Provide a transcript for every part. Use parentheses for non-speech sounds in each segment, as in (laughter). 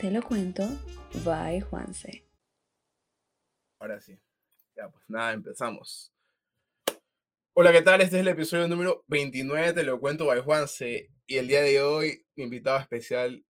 Te lo cuento, bye Juanse. Ahora sí. Ya, pues nada, empezamos. Hola, ¿qué tal? Este es el episodio número 29, te lo cuento, by Juanse. Y el día de hoy, mi invitado especial,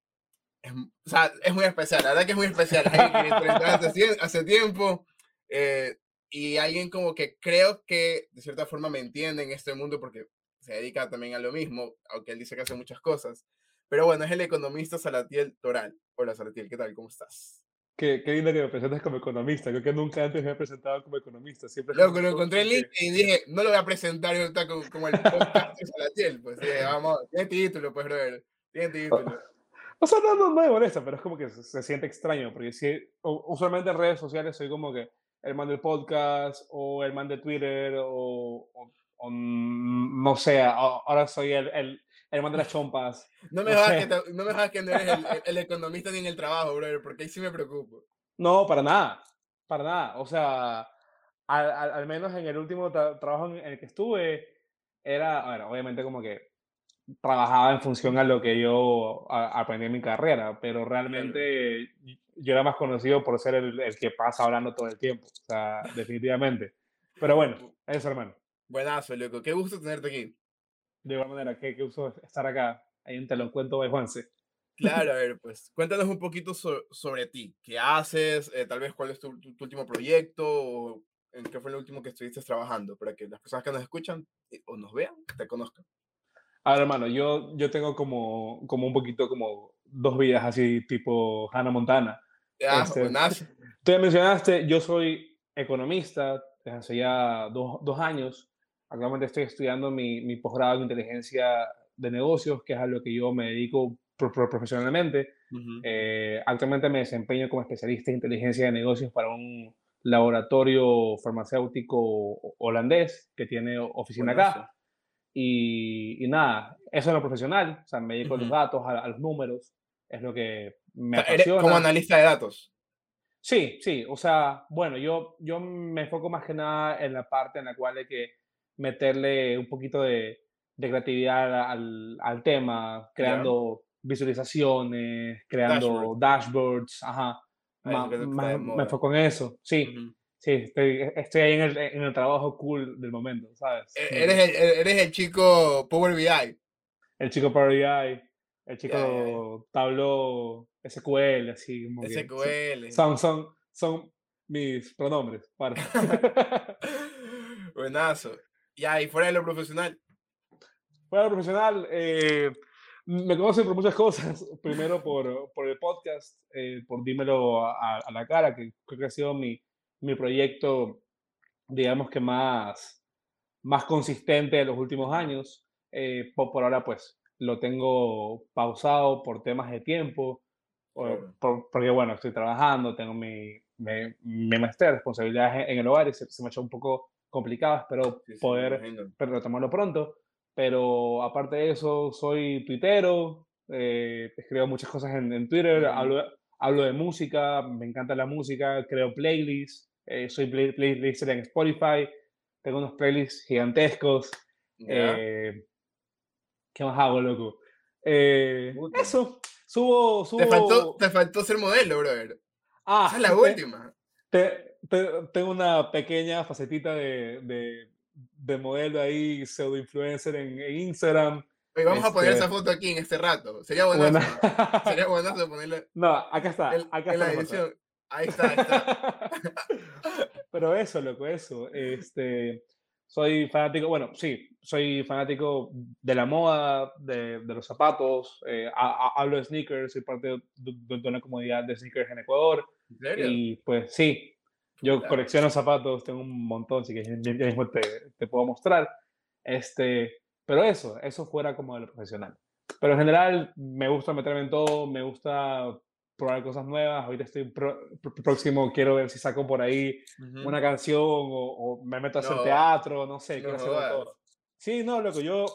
es, o sea, es muy especial, la verdad que es muy especial. (laughs) Hace, hace tiempo, eh, y alguien como que creo que de cierta forma me entiende en este mundo porque se dedica también a lo mismo, aunque él dice que hace muchas cosas. Pero bueno, es el economista Salatiel Toral. Hola Salatiel, ¿qué tal? ¿Cómo estás? Qué, qué lindo que me presentes como economista. Creo que nunca antes me he presentado como economista. Siempre Loco, lo encontré en LinkedIn y dije, no lo voy a presentar ahorita como, como el podcast de Salatiel. Pues dije, (laughs) vamos, tiene título, pues, brother. Tiene título. O sea, no, no, no me molesta, pero es como que se, se siente extraño, porque si, usualmente en redes sociales soy como que el man del podcast o el man de Twitter o, o, o no sé, ahora soy el, el, el man de las chompas. No me, jodas que, no me que no eres el, el, economista ni en el trabajo, brother, porque ahí sí me preocupo. No, para nada, para nada. O sea, al, al, al menos en el último tra trabajo en el que estuve, era, bueno, obviamente como que trabajaba en función a lo que yo a, aprendí en mi carrera, pero realmente yo era más conocido por ser el, el, que pasa hablando todo el tiempo, o sea, definitivamente. Pero bueno, eso, hermano. Buenazo, loco. Qué gusto tenerte aquí. De igual manera, qué, qué gusto estar acá. Ahí Te lo cuento de Juanse. Claro, a (laughs) ver, pues cuéntanos un poquito so, sobre ti. ¿Qué haces? Eh, tal vez cuál es tu, tu, tu, último proyecto o en qué fue el último que estuviste trabajando para que las personas que nos escuchan eh, o nos vean te conozcan. A ver, hermano, yo, yo tengo como, como un poquito como dos vidas así tipo Hannah Montana. Ya, este, buenas. (laughs) Tú ya mencionaste, yo soy economista desde hace ya dos, dos años. Actualmente estoy estudiando mi, mi posgrado en inteligencia de negocios, que es a lo que yo me dedico pro, pro, profesionalmente. Uh -huh. eh, actualmente me desempeño como especialista en inteligencia de negocios para un laboratorio farmacéutico holandés que tiene oficina bueno, acá. Y, y, nada, eso es lo profesional, o sea, me dedico uh -huh. a los datos, a, a, los números, es lo que me o sea, apasiona. Como analista de datos. Sí, sí, o sea, bueno, yo, yo me enfoco más que nada en la parte en la cual hay que meterle un poquito de, de creatividad al, al, tema, creando yeah. visualizaciones, creando Dashboard. dashboards, ajá. Ma, ma, me enfoco en eso, sí. Uh -huh. Sí, estoy, estoy ahí en el, en el, trabajo cool del momento, ¿sabes? Eres el, eres el chico Power BI. El chico Power BI, el chico yeah, yeah. Tableau SQL, así como SQL. Que son, son, son mis pronombres. Para. (laughs) (laughs) Buenazo. Y fuera de lo profesional. Fuera de lo profesional, eh, me conocen por muchas cosas. (laughs) Primero por, por el podcast, eh, por dímelo a, a, la cara, que creo que ha sido mi, mi proyecto, digamos que más, más consistente de los últimos años. Eh, por, por, ahora, pues, lo tengo pausado por temas de tiempo, por, por, porque, bueno, estoy trabajando, tengo mi, mi, mi maestría, responsabilidades en el hogar y se, se me ha hecho un poco sí, sí, poder retomarlo pronto. Pero aparte de eso, soy tuitero, eh, escribo muchas cosas en, en Twitter, hablo, hablo de música, me encanta la música, creo playlists, eh, soy play, playlister en Spotify, tengo unos playlists gigantescos. Yeah. Eh, ¿Qué más hago, loco? Eso, subo, subo... Te faltó, te faltó ser modelo, brother. Ah, Esa es la última. Te, tengo una pequeña facetita de, de, de modelo ahí, pseudo influencer en, en Instagram. Oye, vamos este... a poner este esa foto aquí en este rato. Sería buenazo. Buena... Sería (laughs) buenazo ponerla. No, acá está. Acá en está la edición. Ahí está, ahí está. (laughs) Pero eso, loco, eso. Este, soy fanático, bueno, sí, soy fanático de la moda, de, de los zapatos, eh, a, a, hablo de sneakers, soy parte de, de, de, una comunidad de sneakers en Ecuador. ¿En serio? Y pues sí, yo claro. colecciono zapatos, tengo un montón, así que ya, mismo te, te, puedo mostrar. Este, pero eso, eso fuera como de lo profesional. Pero en general me gusta meterme en todo, me gusta probar cosas nuevas. Ahorita estoy pro, próximo, quiero ver si saco por ahí uh -huh. una canción o, o, me meto a hacer no, teatro, no sé, quiero hacer todo. Sí, no, loco, yo,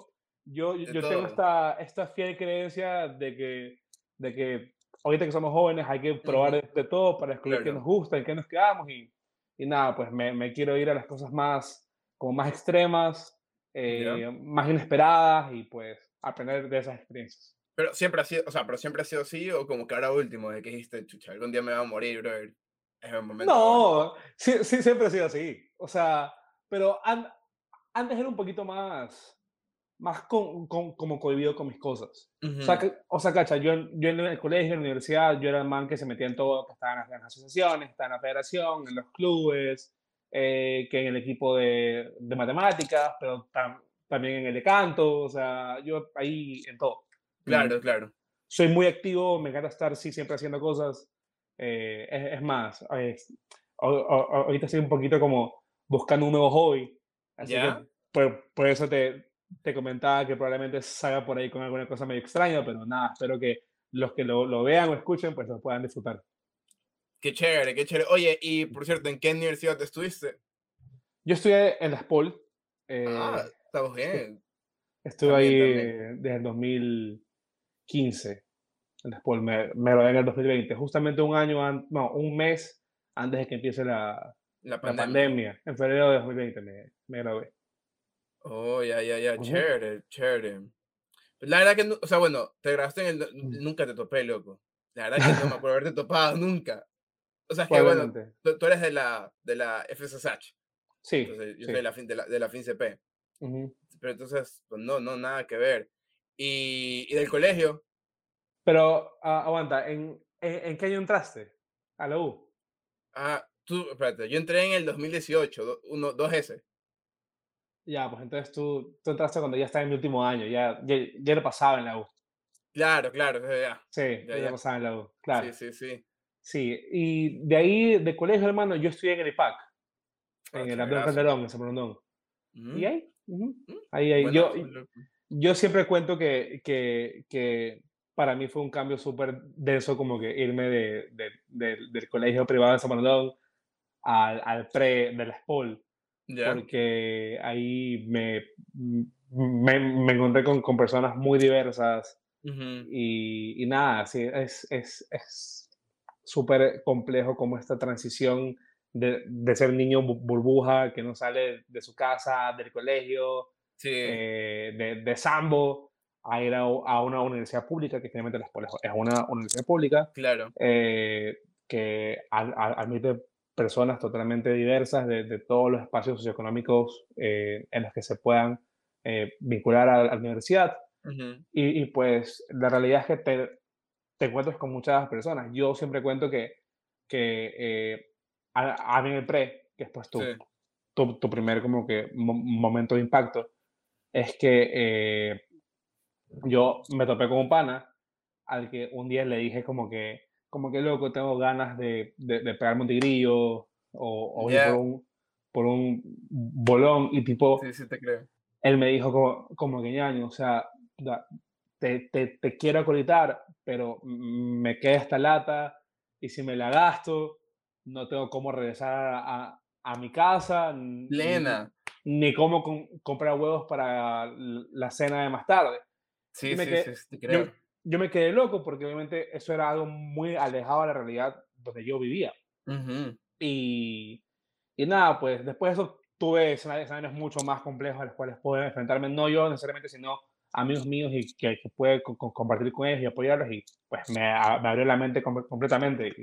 yo, yo tengo esta, esta fiel creencia de que, de que ahorita que somos jóvenes hay que probar de, de, todo para descubrir claro. qué nos gusta, en qué nos quedamos y, y nada, pues me, me, quiero ir a las cosas más, como más extremas, eh, yeah. más inesperadas y pues aprender de esas experiencias. Pero siempre ha sido, o sea, pero siempre ha sido así, o como que ahora último, de que dijiste, chucha, algún día me va a morir, brother. Es el momento. No, sí, sí, siempre ha sido así. O sea, pero an- antes era un poquito más, más con- con- como cohibido con mis cosas. O sea, Ujú, que- o sea, cacha, yo, yo en el colegio, en la universidad, yo era el man que se metía en todo, que estaba en las, en las asociaciones, estaba en la federación, en los clubes, eh, que en el equipo de, de matemáticas, pero tam- también en el de canto, o sea, yo ahí en todo. Y Claro, claro. soy muy activo, me encanta estar sí, siempre haciendo cosas. eh, es, es más, es- a- a- ahorita estoy un poquito como buscando un nuevo hobby, así ¿Ya? que por, por eso te, te comentaba que probablemente salga por ahí con alguna cosa medio extraña, pero nada, espero que los que lo, lo vean o escuchen, pues lo puedan disfrutar. Qué chévere, qué chévere. Oye, y por cierto, ¿en qué universidad estuviste? Yo estudié en la SPOL, Ah, eh, estamos bien. estuve también, ahí también. desde el 2015, en la SPOL, me, me gradué en el 2020, justamente un año, an- no, un mes antes de que empiece la, La la pandemia. pandemia, en febrero de 2020 me, me gradué. Oh, ya, ya, ya, chévere, chévere. Pues La verdad que, o sea, bueno, te grabaste en el... Mm. Nunca te topé, loco. La verdad que no me (laughs) acuerdo haberte topado nunca. O sea, es que, bueno, tú, tú eres de la, de la FSSH. Sí, Entonces, yo sí. soy de la, fin, de la, de la FinCP. ujú. Pero entonces, pues no, no, nada que ver. Y, y del colegio, Pero ah, aguanta, ¿en, en, en qué año entraste a la U? ah, tú, espérate, yo entré en el 2018, do- uno, 2S. Ya, pues entonces tú, tú entraste cuando ya estaba en mi último año, ya, ya, ya lo pasaba en la U. Claro, claro, ya, ya. Sí, Ya, ya, ya. pasaba en la U, claro. Sí, sí, sí. Sí, y de ahí, de colegio, hermano, yo estudié en el IPAC, Ah, en el chéverazo. Calderón, en San Bernardino. Mm, Y ahí, mm, ahí, ahí. Yo, buenazo, loco. yo siempre cuento que, que, que para mí fue un cambio súper denso como que irme de, de- de- del colegio privado de San Bernardino al, al pre de la SPOL, Ya. porque ahí me, me, me encontré con, con personas muy diversas Ujú, y, y nada, sí, es es es súper complejo como esta transición de, de ser niño bu- burbuja que no sale de su casa, del colegio, Sí, eh, de, de Sambo, a ir a, a una universidad pública, que finalmente es una universidad pública, claro. eh, que al- al- admite personas totalmente diversas de, de todos los espacios socioeconómicos eh, en los que se puedan eh, vincular a, a la universidad. Y, y, pues la realidad es que te, te encuentras con muchas personas. Yo siempre cuento que, que eh, a, a mí el pre, que es pues tu, Sí. tu, tu primer como que mo- momento de impacto, es que yo me topé con un pana al que un día le dije como que, como que loco, tengo ganas de, de, de pegarme un tigrillo o, o por un, por un bolón y tipo, Sí, sí, te creo. él me dijo como, como que ñaño, o sea, te, te, te quiero acolitar, pero me queda esta lata y si me la gasto, no tengo cómo regresar a, a mi casa, Plena. ni cómo com- comprar huevos para la cena de más tarde. Sí, sí, quedé- sí, te creo. yo me quedé loco porque obviamente eso era algo muy alejado de la realidad donde yo vivía. Ujú, Y, y nada, pues después de eso tuve escenarios, mucho más complejos a los cuales puedo enfrentarme, no yo necesariamente, sino amigos míos y que, que puede co- co- compartir con ellos y apoyarlos y pues me, a- me abrió la mente com- completamente y,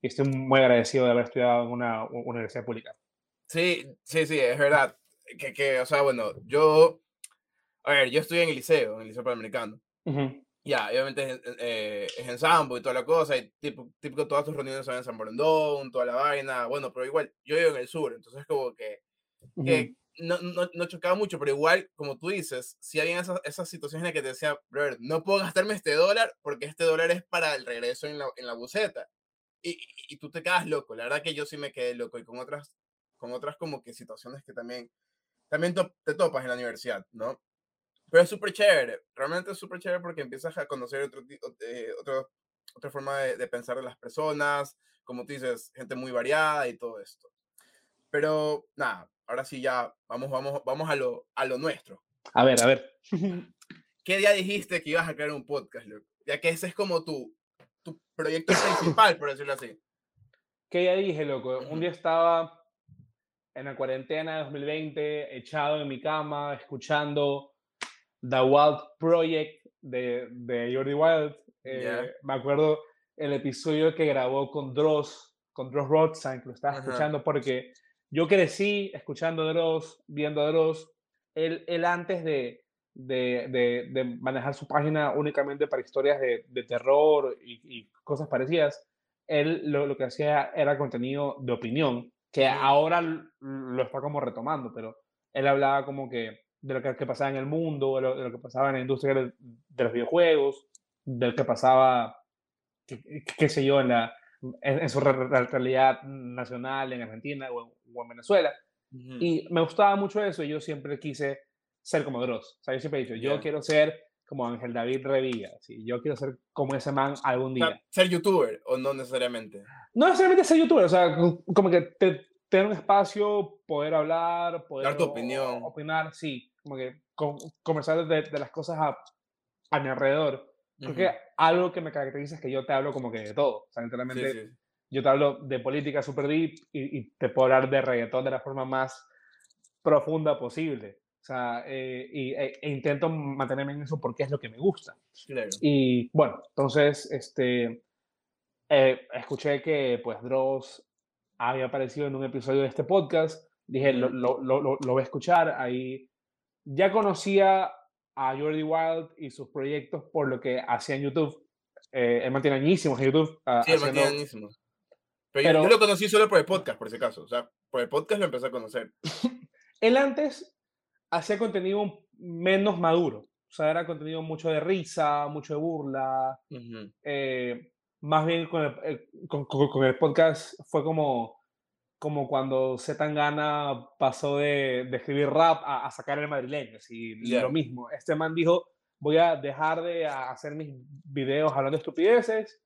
y estoy muy agradecido de haber estudiado en una u- universidad pública. Sí, sí, sí, es verdad. Que, que, o sea, bueno, yo, a ver, yo estudié en el liceo, en el liceo panamericano. Ujú, Ya, y obviamente es, en- eh, es en Sambo y toda la cosa, y tipo, típico todas tus reuniones son en San Borondón, toda la vaina, bueno, pero igual, yo vivo en el sur, entonces como que, ujú. que no, no, no chocaba mucho, pero igual, como tú dices, si había esas, esas situaciones en las que te decía, brother, no puedo gastarme este dólar porque este dólar es para el regreso en la, en la buseta. Y, y, y tú te quedas loco, la verdad que yo sí me quedé loco, y con otras, con otras como que situaciones que también, también te topas en la universidad, ¿no? Pero es súper chévere, realmente es súper chévere porque empiezas a conocer otro, eh, otro- otra forma de, de pensar de las personas, como tú dices, gente muy variada y todo esto. Pero nada, ahora sí ya vamos, vamos, vamos a lo, a lo nuestro. A ver, a ver. (laughs) ¿Qué día dijiste que ibas a crear un podcast, loco? Ya que ese es como tu, tu proyecto (coughs) principal, por decirlo así. ¿Qué ya dije, loco? Un día estaba en la cuarentena de 2020, echado en mi cama, escuchando The Wild Project de, de Jordi Wild. Eh, me acuerdo el episodio que grabó con Dross, con Dross Rothstein, que lo estaba escuchando porque yo crecí escuchando Dross, viendo Dross. Él, él antes de, de, de, manejar su página únicamente para historias de, de terror y, y, cosas parecidas, él lo, lo, que hacía era contenido de opinión, que ahora lo está como retomando, pero él hablaba como que de lo que, que pasaba en el mundo, de lo, de lo, que pasaba en la industria de, los videojuegos, de lo que pasaba, qué, sé yo, en, la, en, su realidad nacional, en Argentina o en, o en Venezuela. Y me gustaba mucho eso y yo siempre quise ser como Dross. O sea, yo siempre he dicho, yo quiero ser como Ángel David Revilla, ¿sí? yo quiero ser como ese man algún día. ¿Ser youtuber o no necesariamente? No necesariamente ser youtuber, o sea, como que te, tener un espacio, poder hablar, poder... Dar tu opinión. Opinar, sí, como que conversar de, de, las cosas a, a mi alrededor. Creo que algo que me caracteriza es que yo te hablo como que de todo. O sea, literalmente sí, sí. yo te hablo de política super deep y, y, te puedo hablar de reggaetón de la forma más profunda posible. O sea, eh, y, e, e, intento mantenerme en eso porque es lo que me gusta. Claro. Y bueno, entonces, este, eh, escuché que pues Dross había aparecido en un episodio de este podcast. Dije, lo, lo, lo, lo voy a escuchar. Ahí ya conocía a Jordi Wild y sus proyectos por lo que hacía en YouTube. Eh, él mantiene añísimos en YouTube. Uh, sí, él haciendo... mantiene añísimos. Pero, Pero yo, lo conocí solo por el podcast, por ese caso. O sea, por el podcast lo empecé a conocer. (laughs) él antes hacía contenido menos maduro. O sea, era contenido mucho de risa, mucho de burla. Uh -huh. eh, más bien con el, eh, con, con el, podcast fue como, como cuando Zetangana pasó de, de, escribir rap a, a, sacar el madrileño. Así, yeah. Lo mismo. Este man dijo, voy a dejar de hacer mis videos hablando de estupideces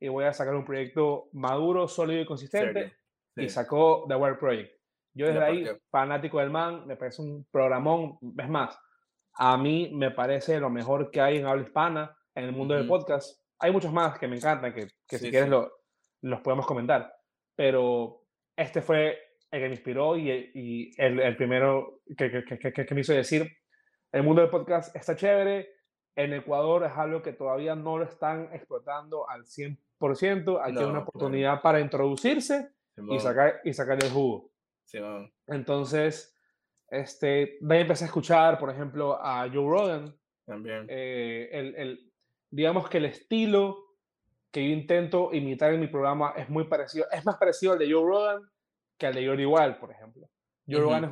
y voy a sacar un proyecto maduro, sólido y consistente. Sí. Y sacó The World Project. Yo desde ahí, fanático del man, me parece un programón. Es más, a mí me parece lo mejor que hay en habla hispana en el mundo uh -huh. del podcast. Hay muchos más que me encantan, que, que sí, si quieres sí. lo, los podemos comentar. Pero este fue el que me inspiró y, y el, el, primero que, que, que, que, me hizo decir, el mundo del podcast está chévere, en Ecuador es algo que todavía no lo están explotando al 100%, aquí no, hay una oportunidad para introducirse y sacar, y sacar el jugo. Entonces, este, de ahí empecé a escuchar, por ejemplo, a Joe Rogan. También. Eh, el, el, digamos que el estilo que yo intento imitar en mi programa es muy parecido, es más parecido al de Joe Rogan que al de Jordi Wild, por ejemplo. Joe uh -huh. Rogan es,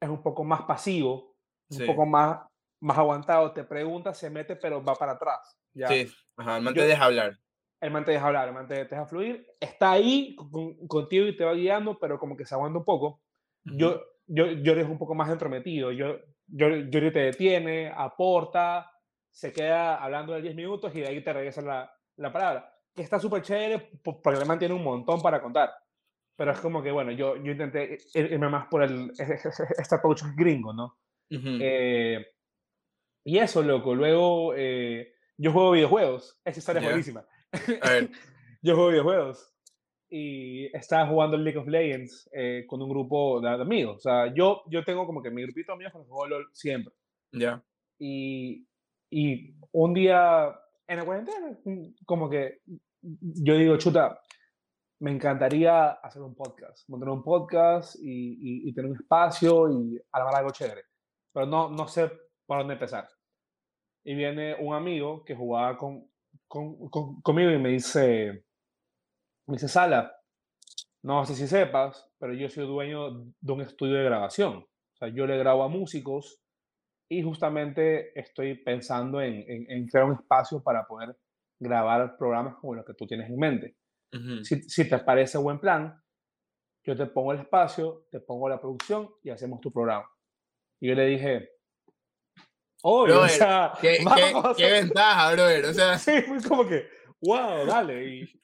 es, un poco más pasivo, sí. un poco más, más aguantado, te pregunta, se mete, pero va para atrás. ¿ya? Sí, Ajá, el man te deja hablar. El man te deja hablar, el man te, te deja fluir, está ahí con, contigo y te va guiando, pero como que se aguanta un poco. Uh -huh. Yo, yo, yo es un poco más entrometido, yo, yo, yo te detiene, aporta, se queda hablando de 10 minutos y de ahí te regresa la, la palabra. Que está súper chévere porque le mantiene un montón para contar. Pero es como que, bueno, yo, yo intenté irme más por el, este approach gringo, ¿no? Uh -huh. eh, y eso, loco. Luego, eh, yo juego videojuegos. Esa historia yeah. es buenísima. (laughs) yo juego videojuegos. Y estaba jugando League of Legends eh, con un grupo de, de, amigos. O sea, yo, yo tengo como que mi grupito de amigos con los juego LOL siempre. Ya. Yeah. Y, y un día en la cuarentena, como que yo digo, chuta, me encantaría hacer un podcast, montar un podcast y tener un espacio y armar algo chévere. Pero no, no sé por dónde empezar. Y viene un amigo que jugaba con, con, con, conmigo y me dice, me dice, Sala, no sé si sepas, pero yo soy dueño de un estudio de grabación. O sea, yo le grabo a músicos y justamente estoy pensando en, en, en, crear un espacio para poder grabar programas como los que tú tienes en mente. Uh -huh. si, si, te parece buen plan, yo te pongo el espacio, te pongo la producción y hacemos tu programa. Y yo le dije, obvio, brother, o sea, qué, (laughs) qué, qué, ventaja, brother. O sea, (laughs) sí, fue como que, wow, dale. Y,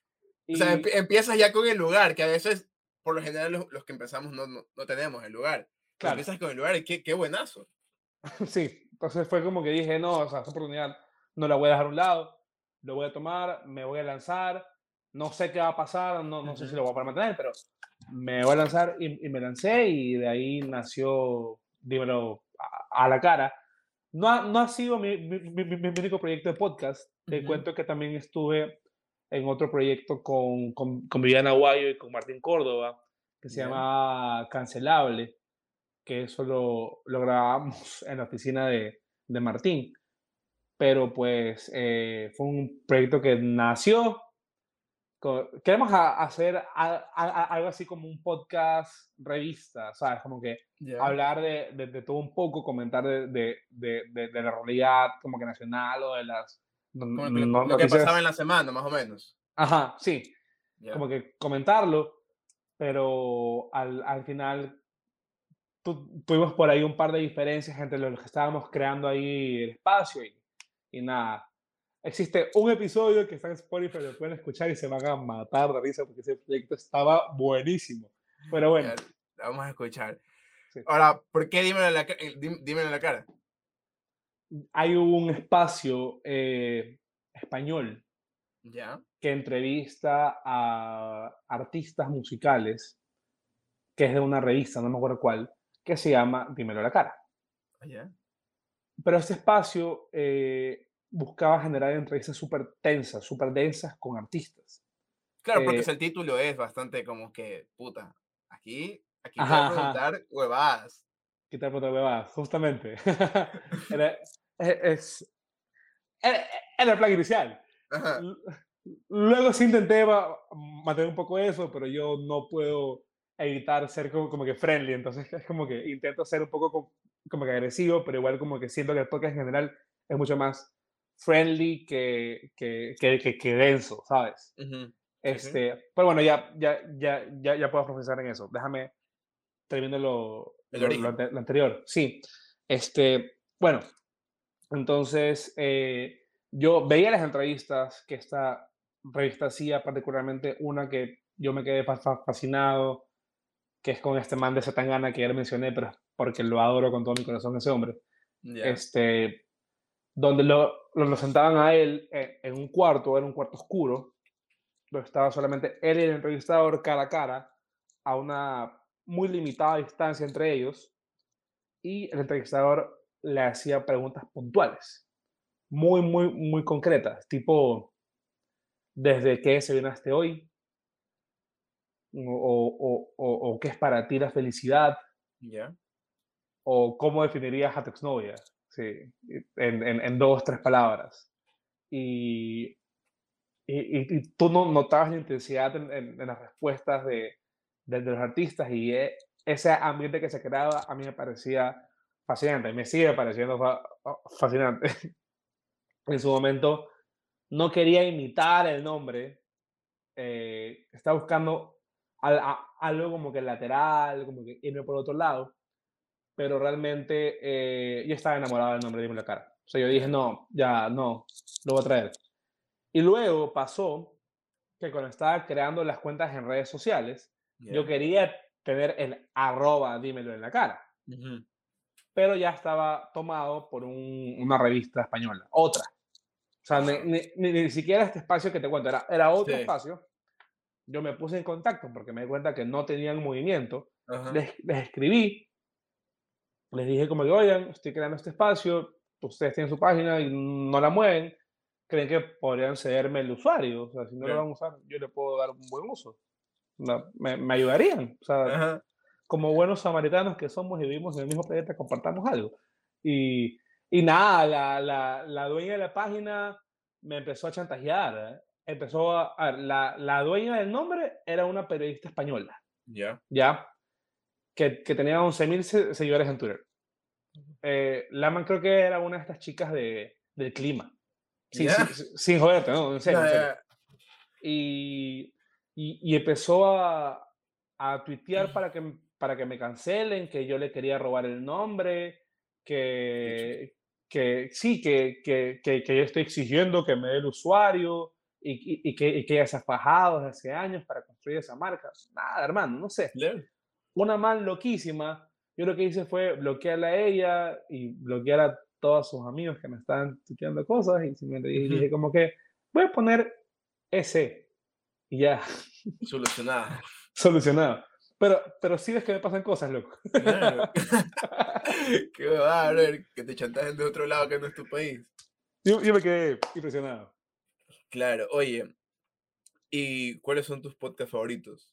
y... O sea, empiezas ya con el lugar, que a veces, por lo general, los, los que empezamos no, no, no, tenemos el lugar. Claro. Empiezas con el lugar y qué, qué buenazo. (laughs) Sí, entonces fue como que dije, no, o sea, esta oportunidad no la voy a dejar a un lado, lo voy a tomar, me voy a lanzar, no sé qué va a pasar, no, no uh -huh. sé si lo voy a poder mantener, pero me voy a lanzar y, y, me lancé y de ahí nació, dímelo a, a la cara, no ha, no ha sido mi, mi, mi- mi- único proyecto de podcast. Te Ujú. cuento que también estuve en otro proyecto con, con, con Viviana Guayo y con Martín Córdoba, que se Ya. llama Cancelable, que eso lo, lo grabamos en la oficina de, de Martín. Pero pues eh, fue un proyecto que nació. co- Queremos a- hacer a- a- algo así como un podcast revista, ¿sabes? Como que Ya. hablar de, de, de todo un poco, comentar de, de, la realidad como que nacional o de las no- Como lo, lo que pasaba en la semana, más o menos. Ajá, sí, Ya. como que comentarlo, pero al, al final tu- tuvimos por ahí un par de diferencias entre los que estábamos creando ahí el espacio y, y nada. Existe un episodio que está en Spotify, lo pueden escuchar y se van a matar de risa porque ese proyecto estaba buenísimo. Pero bueno, vamos a escuchar. Sí. Ahora, ¿por qué dímelo en la, eh, dímelo en la cara? hay un espacio eh, español que entrevista a artistas musicales, que es de una revista, no me acuerdo cuál, que se llama Dímelo a la cara. Ya. Pero este espacio eh, buscaba generar entrevistas súper tensas, súper densas con artistas. Claro, porque Eh, el título es bastante como que, puta, aquí, aquí te Ajá, voy a preguntar huevadas. ¿Qué tal huevadas? Justamente. (laughs) era, (laughs) e- es, era, era el plan inicial. Ajá. Luego sí intenté mantener un poco eso, pero yo no puedo evitar ser como, como que friendly, entonces es como que intento ser un poco co- como, que agresivo, pero igual como que siento que el podcast en general es mucho más friendly que, que, que, que, que denso, ¿sabes? Sí, sí. Este, pero bueno, ya, ya, ya, ya, ya puedo profesar en eso. Déjame terminar lo, lo, lo lo anterior. Sí. Este, bueno, entonces eh, yo veía las entrevistas que esta revista hacía, particularmente una que yo me quedé fa- fa- fascinado, que es con este man de Satangana que ya lo mencioné, pero porque lo adoro con todo mi corazón ese hombre este, donde lo, lo, lo sentaban a él en, en un cuarto, era un cuarto oscuro, donde estaba solamente él y el entrevistador cara a cara, a una muy limitada distancia entre ellos, y el entrevistador le hacía preguntas puntuales, muy, muy, muy concretas, tipo, ¿desde qué desayunaste hoy? O, o, o, o qué es para ti la felicidad, Ya. o cómo definirías a tu exnovia, sí, en, en, en dos, tres palabras. Y, y, y- tú no notabas la intensidad en, en- las respuestas de, de- de los artistas y e- ese ambiente que se creaba a mí me parecía fascinante, me sigue pareciendo fa- fascinante. (laughs) en su momento no quería imitar el nombre, eh, estaba buscando algo como que lateral, como que irme por otro lado, pero realmente eh, yo estaba enamorado del nombre de la cara. O sea, yo dije, no, ya, no, lo voy a traer. Y luego pasó que cuando estaba creando las cuentas en redes sociales, yo ya. quería tener el arroba dímelo en la cara, Ujú. pero ya estaba tomado por un- una revista española, otra. O sea, ni, ni- ni- ni siquiera este espacio que te cuento, era, era otro Sí. espacio. Yo me puse en contacto porque me di cuenta que no tenían movimiento. Les, les escribí, les dije como que, oigan, estoy creando este espacio, ustedes tienen su página y no la mueven, creen que podrían cederme el usuario, o sea, si no Ya. lo van a usar, yo le puedo dar un buen uso. No, me, me ayudarían, o sea, Ajá. como buenos samaritanos que somos y vivimos en el mismo planeta, compartamos algo. Y, y nada, la, la, la dueña de la página me empezó a chantajear. ¿eh? Empezó a, a ver, la, la dueña del nombre era una periodista española, Ya. ¿ya? Que, que tenía 11.000 se- seguidores en Twitter. Eh, Laman creo que era una de estas chicas de, del clima. Sí, Ya. sí, sí, sin joderte, ¿no? En serio, en Ya, serio y, y, y empezó a, a tuitear para que, para que me cancelen, que yo le quería robar el nombre, que, que sí, que, que, que yo estoy exigiendo que me dé el usuario y, y, y que, y que ella se ha fajado desde hace años para construir esa marca. Nada, hermano, no sé. Ya. Una man loquísima. Yo lo que hice fue bloquearla a ella y bloquear a todos sus amigos que me estaban tuiteando cosas y simplemente dije, Ujú. dije como que voy a poner ese y ya, Solucionada. (laughs) solucionado. Pero, pero sí ves que me pasan cosas, loco. Claro. (laughs) (laughs) Qué va, brother, que te chantajen de otro lado que no es tu país. Yo, yo me quedé impresionado. Claro, oye, ¿y cuáles son tus podcasts favoritos?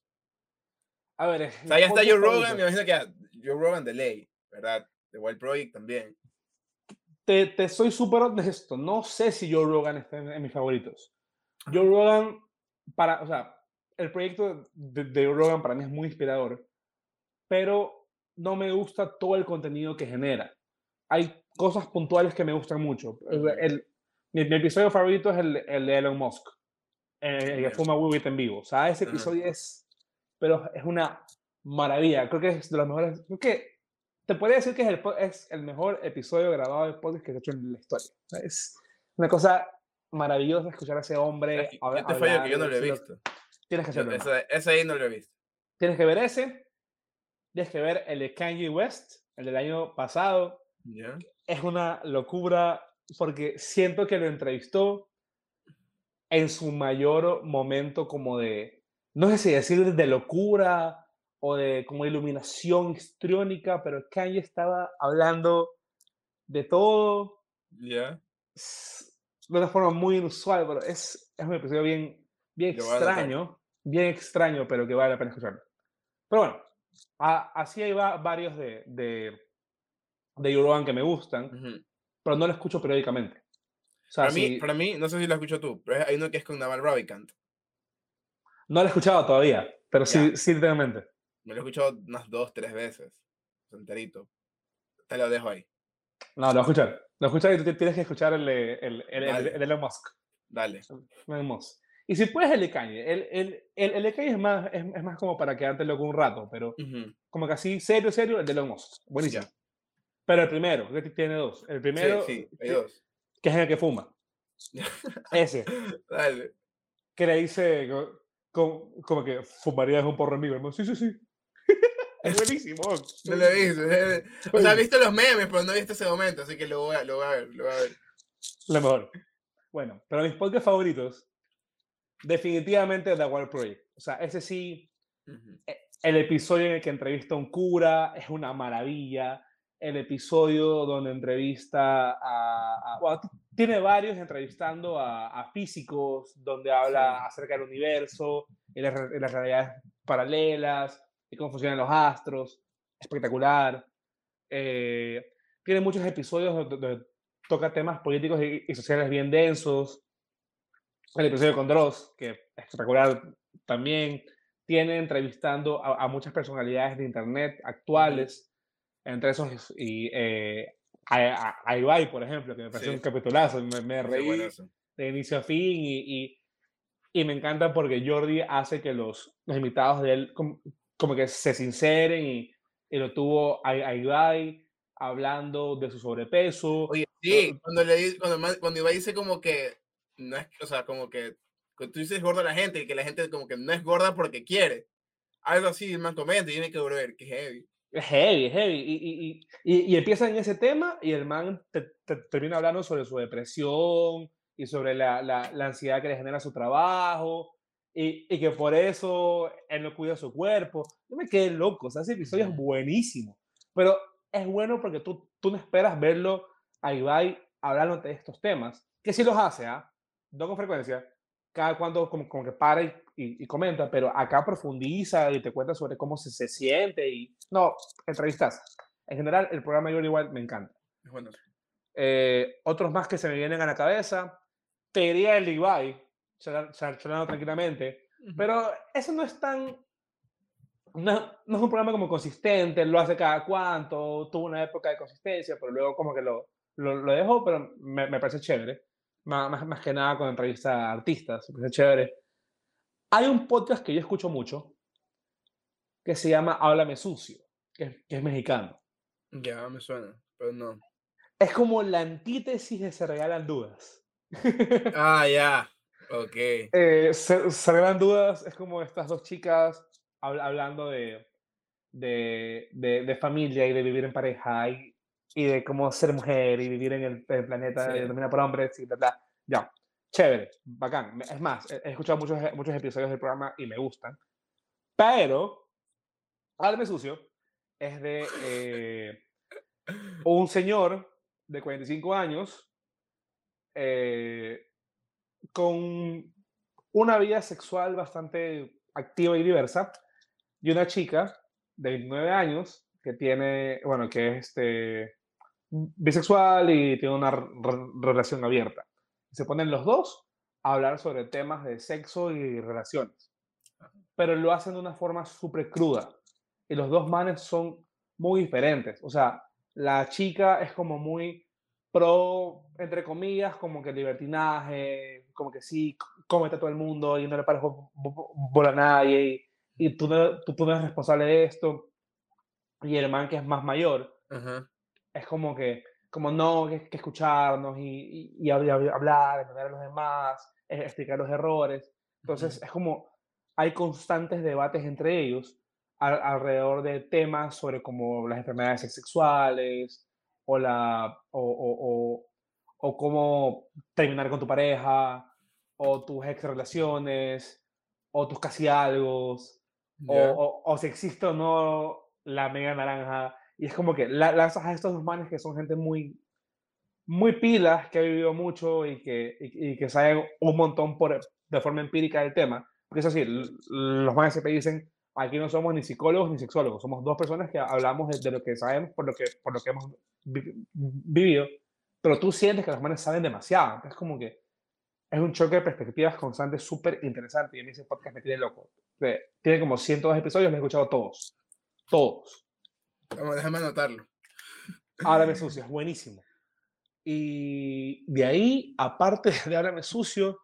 A ver, O sea, ya está Joe Rogan, me imagino que Joe Rogan de ley, ¿verdad? The Wild Project también. te, te soy súper honesto. No sé si Joe Rogan está en, en mis favoritos. Joe Rogan, para, o sea, el proyecto de, de Joe Rogan para mí es muy inspirador, pero no me gusta todo el contenido que genera. Hay cosas puntuales que me gustan mucho. El- mi, mi episodio favorito es el, el de Elon Musk, eh, el que fuma Weed en vivo. O sea, ese episodio es, pero es una maravilla. Creo que es de los mejores. Creo que te podría decir que es el, es el mejor episodio grabado de podcast que se ha hecho en la historia. O sea, es una cosa maravillosa escuchar a ese hombre. Es que- hab- Yo te fallo que yo no lo he visto. Tienes que hacerlo. ese, ese ahí no lo he visto. Tienes que ver ese. Tienes que ver el de Kanye West, el del año pasado. ¿Ya? Es una locura porque siento que lo entrevistó en su mayor momento como de, no sé si decir de locura o de como iluminación histriónica, pero Kanye estaba hablando de todo ¿Ya? s- de una forma muy inusual, pero es, es un episodio bien, bien extraño, bien extraño, pero que vale la pena escucharlo. Pero bueno, a- así hay va- varios de, de, de Rogan que me gustan, Ujú. Pero no lo escucho periódicamente. O sea, Para, mí, si- para mí, no sé si lo escuchas tú, pero hay uno que es con Naval Ravikant. no lo he escuchado todavía, pero sí, sí literalmente. Me lo he escuchado unas dos, tres veces. Enterito. Te lo dejo ahí. No, lo voy a escuchar. Lo voy a escuchar y tú ti- tienes que escuchar el de, el, el, el, el Elon Musk. Dale. Elon Musk. Y si puedes el de Kanye. El, el, de Kanye es más, es, es más como para quedarte loco un rato, pero Ujú. como que así, serio, serio, el de Elon Musk. Buenísimo. Pero el primero, que tiene dos. El primero, sí, sí, hay dos. que es el que fuma. Ese, (laughs) Dale. que le dice co- co- como, que fumarías un porro en vivo. hermano. Sí, sí, sí. (laughs) es buenísimo. (laughs) No lo he visto. O sea, he visto los memes, pero no he visto ese momento, así que lo voy a, lo voy a ver, lo voy a ver. Lo mejor. Bueno, pero mis podcasts favoritos, definitivamente The Wild Project. O sea, ese sí, Ujú. el episodio en el que entrevista a un cura es una maravilla. El episodio donde entrevista a... a- bueno, t- tiene varios entrevistando a, a físicos, donde habla Sí. acerca del universo y las, y las realidades paralelas y cómo funcionan los astros. Espectacular. Eh, tiene muchos episodios donde, donde toca temas políticos y, y sociales bien densos. El episodio con Dross, que es espectacular también tiene entrevistando a, a muchas personalidades de internet actuales, entre esos y eh, a, a- a Ibai, por ejemplo, que me pareció Sí. un capitulazo, me, me reí de inicio a fin y, y, y me encanta porque Jordi hace que los, los invitados de él como, como que se sinceren y, y lo tuvo a, a Ibai hablando de su sobrepeso. Oye, sí, cuando le cuando, cuando Ibai dice como que no es, o sea, como que cuando tú dices gorda a la gente y que la gente como que no es gorda porque quiere. Algo así, el man comenta y tiene que volver, que heavy. Es heavy, heavy. Y, y, y, y- empieza en ese tema y el man te, te- termina hablando sobre su depresión y sobre la, la, la ansiedad que le genera su trabajo y, y que por eso él no cuida su cuerpo. Yo me quedé loco, o sea, ese episodio es buenísimo. Pero es bueno porque tú, tú no esperas verlo a Ibai hablando de estos temas, que sí los hace, ¿ah? No con frecuencia, cada cuando como, como que para y, y- y comenta, pero acá profundiza y te cuenta sobre cómo se, se siente y... No, entrevistas. En general, el programa Jordi Wild me encanta. Bueno. Eh, otros más que se me vienen a la cabeza, te diría el char- charlando tranquilamente, pero eso no es tan... No, no es un programa como consistente, lo hace cada cuanto, tuvo una época de consistencia, pero luego como que lo, lo, lo dejó, pero me, me parece chévere. Má- Más, más, que nada con entrevistas a artistas, parece chévere. Hay un podcast que yo escucho mucho que se llama Háblame Sucio, que, es- que es mexicano. Ya, me suena, pero no. Es como la antítesis de Se Regalan Dudas. (laughs) Ah, ya. Ok. Eh, se, Se Regalan Dudas es como estas dos chicas habl- hablando de, de, de, de familia y de vivir en pareja y, y de cómo ser mujer y vivir en el, el planeta Sí. dominado por hombres y bla, bla. Ya, chévere, bacán. Es más, he, escuchado muchos, muchos episodios del programa y me gustan. Pero Háblame sucio es de eh, un señor de 45 años eh, con una vida sexual bastante activa y diversa y una chica de 29 años que tiene, bueno, que es este, bisexual y tiene una relación abierta. Se ponen los dos a hablar sobre temas de sexo y relaciones, pero lo hacen de una forma súper cruda y los dos manes son muy diferentes. O sea, la chica es como muy pro, entre comillas, como que libertinaje, como que sí, cómete a todo el mundo y no le pares por a nadie y, tú, no, tú, eres responsable de esto. Y el man que es más mayor es como que, como no, que, que escucharnos y, y, hablar, entender a los demás, explicar los errores. Entonces es como, hay constantes debates entre ellos alrededor de temas sobre como las enfermedades sexuales o, la, o, o, cómo terminar con tu pareja o tus ex relaciones o tus casi algo o, o, si existe o no la mega naranja y es como que lanzas a estos dos manes que son gente muy muy pilas que ha vivido mucho y que, y, que saben un montón por, de forma empírica del tema porque es así, los manes siempre dicen aquí no somos ni psicólogos ni sexólogos, somos dos personas que hablamos de, lo que sabemos por lo que, por lo que hemos vivido, pero tú sientes que los manes saben demasiado. Es como que es un choque de perspectivas constante súper interesante y a mí ese podcast me tiene loco. Tiene como 102 episodios, me he escuchado todos. Todos. Vamos, déjame anotarlo. Háblame sucio, es buenísimo. Y de ahí, aparte (laughs) de Háblame sucio,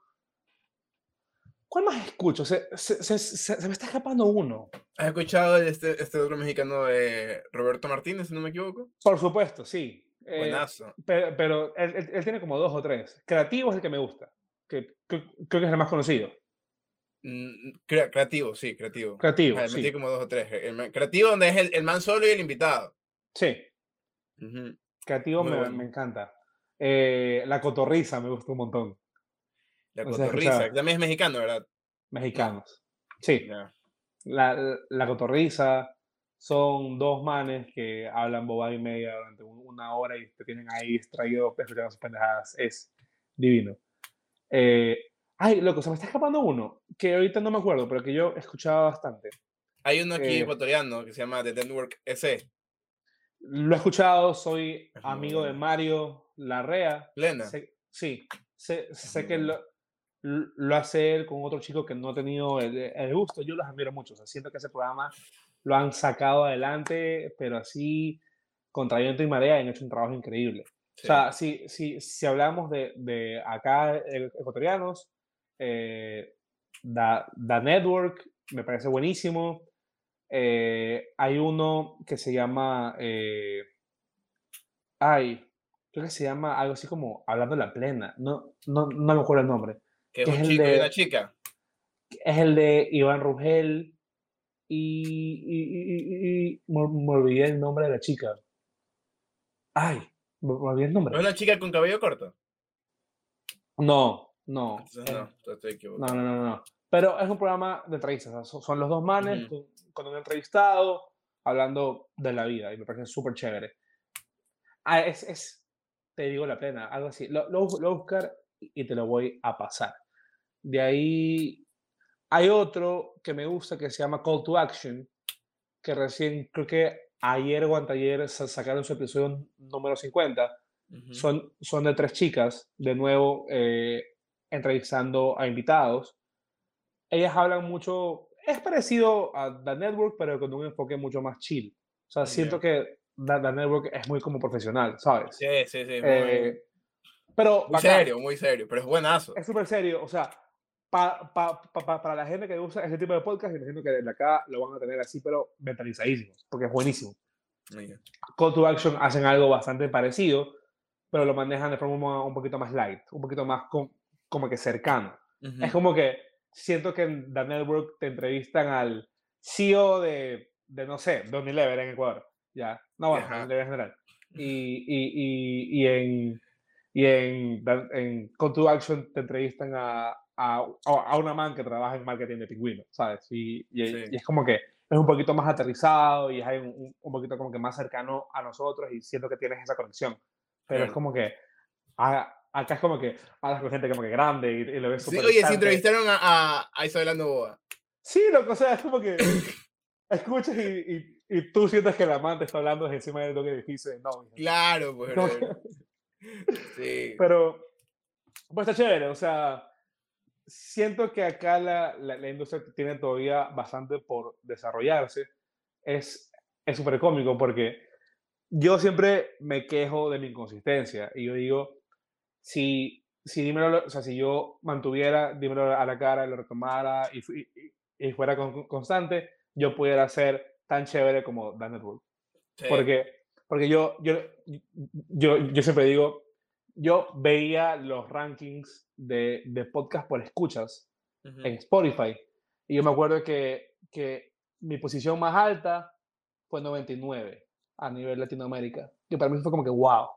¿Cuál más escucho? Se, se, me está escapando uno. ¿Has escuchado este, este otro mexicano de Roberto Martínez, si no me equivoco? Por supuesto, sí. Eh, Buenazo. pero, él, tiene como dos o tres. Creativo es el que me gusta, que, creo que es el más conocido. Mm, creativo, sí, creativo. Creativo. sí. Metí como dos o tres. creativo, donde es el, el, man solo y el invitado. Sí. Creativo me, me, encanta. Eh, la cotorriza me gusta un montón. La cotorriza, también es mexicano, ¿verdad? Mexicanos. Sí. La, la cotorriza son dos manes que hablan bobada y media durante una hora y te tienen ahí distraído sus pendejadas. Es divino. Eh, ay, loco, se me está escapando uno que ahorita no me acuerdo, pero que yo escuchaba bastante. Hay uno aquí eh, ecuatoriano que se llama The Network S. Lo he escuchado, soy amigo de Mario Larrea. Plena. sí, sé, sé que lo, lo hace él con otro chico que no ha tenido el, gusto. Yo los admiro mucho. O sea, siento que ese programa lo han sacado adelante, pero así, contra viento y marea, han hecho un trabajo increíble. O sea, si, si, si hablamos de, de acá eh, ecuatorianos, eh, da, Network me parece buenísimo. Eh, hay uno que se llama. Eh, ay, creo que se llama algo así como Hablando la Plena. No, no, no me acuerdo el nombre que es, un chico de, y una chica. Es el de Iván Rugel y, y, y, me, olvidé el nombre de la chica. Ay, me, olvidé el nombre. ¿No es una chica con cabello corto? No, no. no, estoy equivocado. No, no, no, Pero es un programa de entrevistas. son, los dos manes con, un entrevistado hablando de la vida y me parece súper chévere. Ah, es, es, te digo la pena, algo así. Lo, lo, lo buscar y te lo voy a pasar. De ahí hay otro que me gusta que se llama Call to Action, que recién creo que ayer o anteayer sacaron su episodio número 50. son, son de tres chicas, de nuevo eh, entrevistando a invitados. Ellas hablan mucho, es parecido a The Network, pero con un enfoque mucho más chill. O sea, siento que The, Network es muy como profesional, ¿sabes? Sí, sí, sí. Eh, pero, muy serio, muy serio, pero es buenazo. Es súper serio, o sea, para la gente que usa ese tipo de podcast, imagino que desde acá lo van a tener así, pero mentalizadísimos, porque es buenísimo. Call to Action hacen algo bastante parecido, pero lo manejan de forma un poquito más light, un poquito más como que cercano. Es como que siento que en The Network te entrevistan al CEO de, de no sé, de Unilever en Ecuador, ya, no, bueno, Unilever en general. (laughs) Y, y, y, y en y en, en Call to Action te entrevistan a, a, a, una man que trabaja en marketing de pingüinos, ¿sabes? Y, y, es como que es un poquito más aterrizado y es un, un, poquito como que más cercano a nosotros y siento que tienes esa conexión. Pero es como que acá es como que hablas con gente como que grande y, lo ves sí, Oye, si entrevistaron a, a, Isabel Novoa. Sí, lo o sea, es como que escuchas y, y, tú sientes que el amante está hablando desde encima de lo que dijiste. No, claro, (laughs) pues. sí. Pero, pues está chévere, o sea, siento que acá la, la, industria tiene todavía bastante por desarrollarse. Es súper cómico porque yo siempre me quejo de mi inconsistencia y yo digo, si, si, dímelo, o sea, si yo mantuviera, dímelo a la cara, lo retomara y, y, fuera constante, yo pudiera ser tan chévere como Dan Network. Porque, porque yo, yo, yo, yo siempre digo, yo veía los rankings de, de podcast por escuchas en Spotify y yo me acuerdo que, que mi posición más alta fue 99 a nivel Latinoamérica. Y para mí fue como que wow.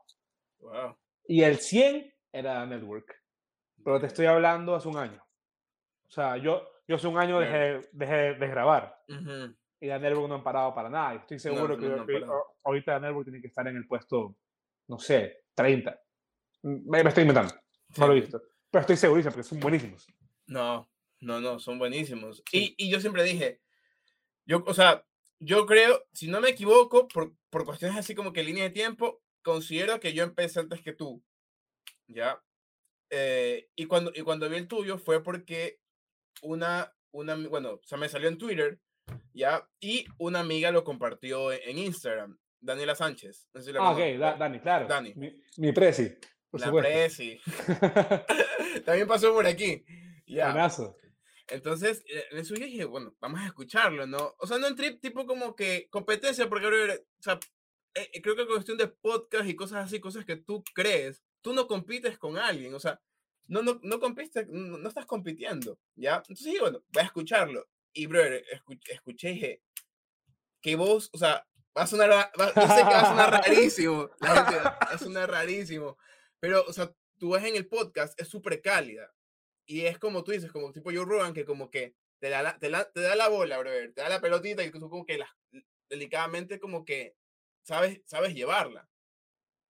wow. Y el 100 era Network. Pero te estoy hablando hace un año. O sea, yo, yo hace un año dejé, dejé de grabar. Y la Network no han parado para nada. Estoy seguro que, ahorita la Network tiene que estar en el puesto, no sé, 30. Me, estoy inventando. No lo he visto. Pero estoy segurísimo porque son buenísimos. No, no, no, son buenísimos. Y, y, yo siempre dije, yo, o sea, yo creo, si no me equivoco, por, por cuestiones así como que línea de tiempo, considero que yo empecé antes que tú. ¿Ya? Eh, y, cuando, y cuando vi el tuyo fue porque una, una, bueno, o sea, me salió en Twitter, ¿ya? Y una amiga lo compartió en, Instagram, Daniela Sánchez. ah, ok, Dani, claro. Dani. Mi, mi presi. Por la presi. (laughs) (laughs) También pasó por aquí. Ya. Entonces, eh, en eso dije, bueno, vamos a escucharlo, ¿no? O sea, no en trip tipo como que competencia, porque o sea, eh, creo que cuestión de podcast y cosas así, cosas que tú crees, tú no compites con alguien, o sea, no, no, no compites, no, estás compitiendo, ¿ya? Entonces, sí, bueno, voy a escucharlo. Y, brother, escuché, dije, que vos, o sea, va a sonar, va, yo sé que va a sonar rarísimo, la gente, va a sonar rarísimo, pero, o sea, tú ves en el podcast, es súper cálida. Y es como tú dices, como tipo Joe Rogan, que como que te da la, te, te da la bola, brother, te da la pelotita y tú como que la, delicadamente como que sabes, sabes llevarla.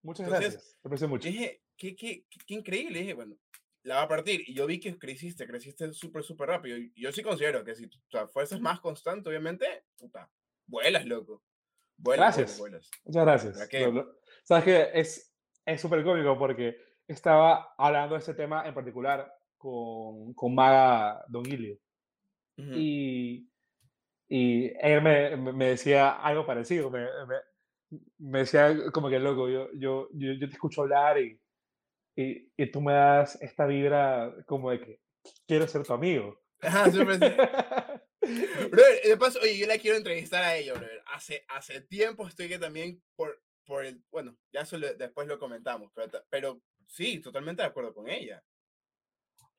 Muchas gracias. Te aprecio mucho. Dije, qué, qué, qué, increíble. Dije, bueno, la va a partir. Y yo vi que creciste, creciste súper, súper rápido. Y yo sí considero que si o sea, fuerzas más constante, obviamente, puta, vuelas, loco. Vuelas, gracias. Vuelas, Muchas gracias. Sabes que es súper cómico porque estaba hablando de este tema en particular con, con Maga Don Ilio. Y, y él me, me, decía algo parecido. Me, me, me, decía como que loco, yo, yo, yo, yo te escucho hablar y, y, y, tú me das esta vibra como de que quiero ser tu amigo. Ajá, siempre (laughs) de paso, oye, yo la quiero entrevistar a ella, Hace, hace tiempo estoy que también por, por el, bueno, ya eso después lo comentamos, pero, pero sí, totalmente de acuerdo con ella.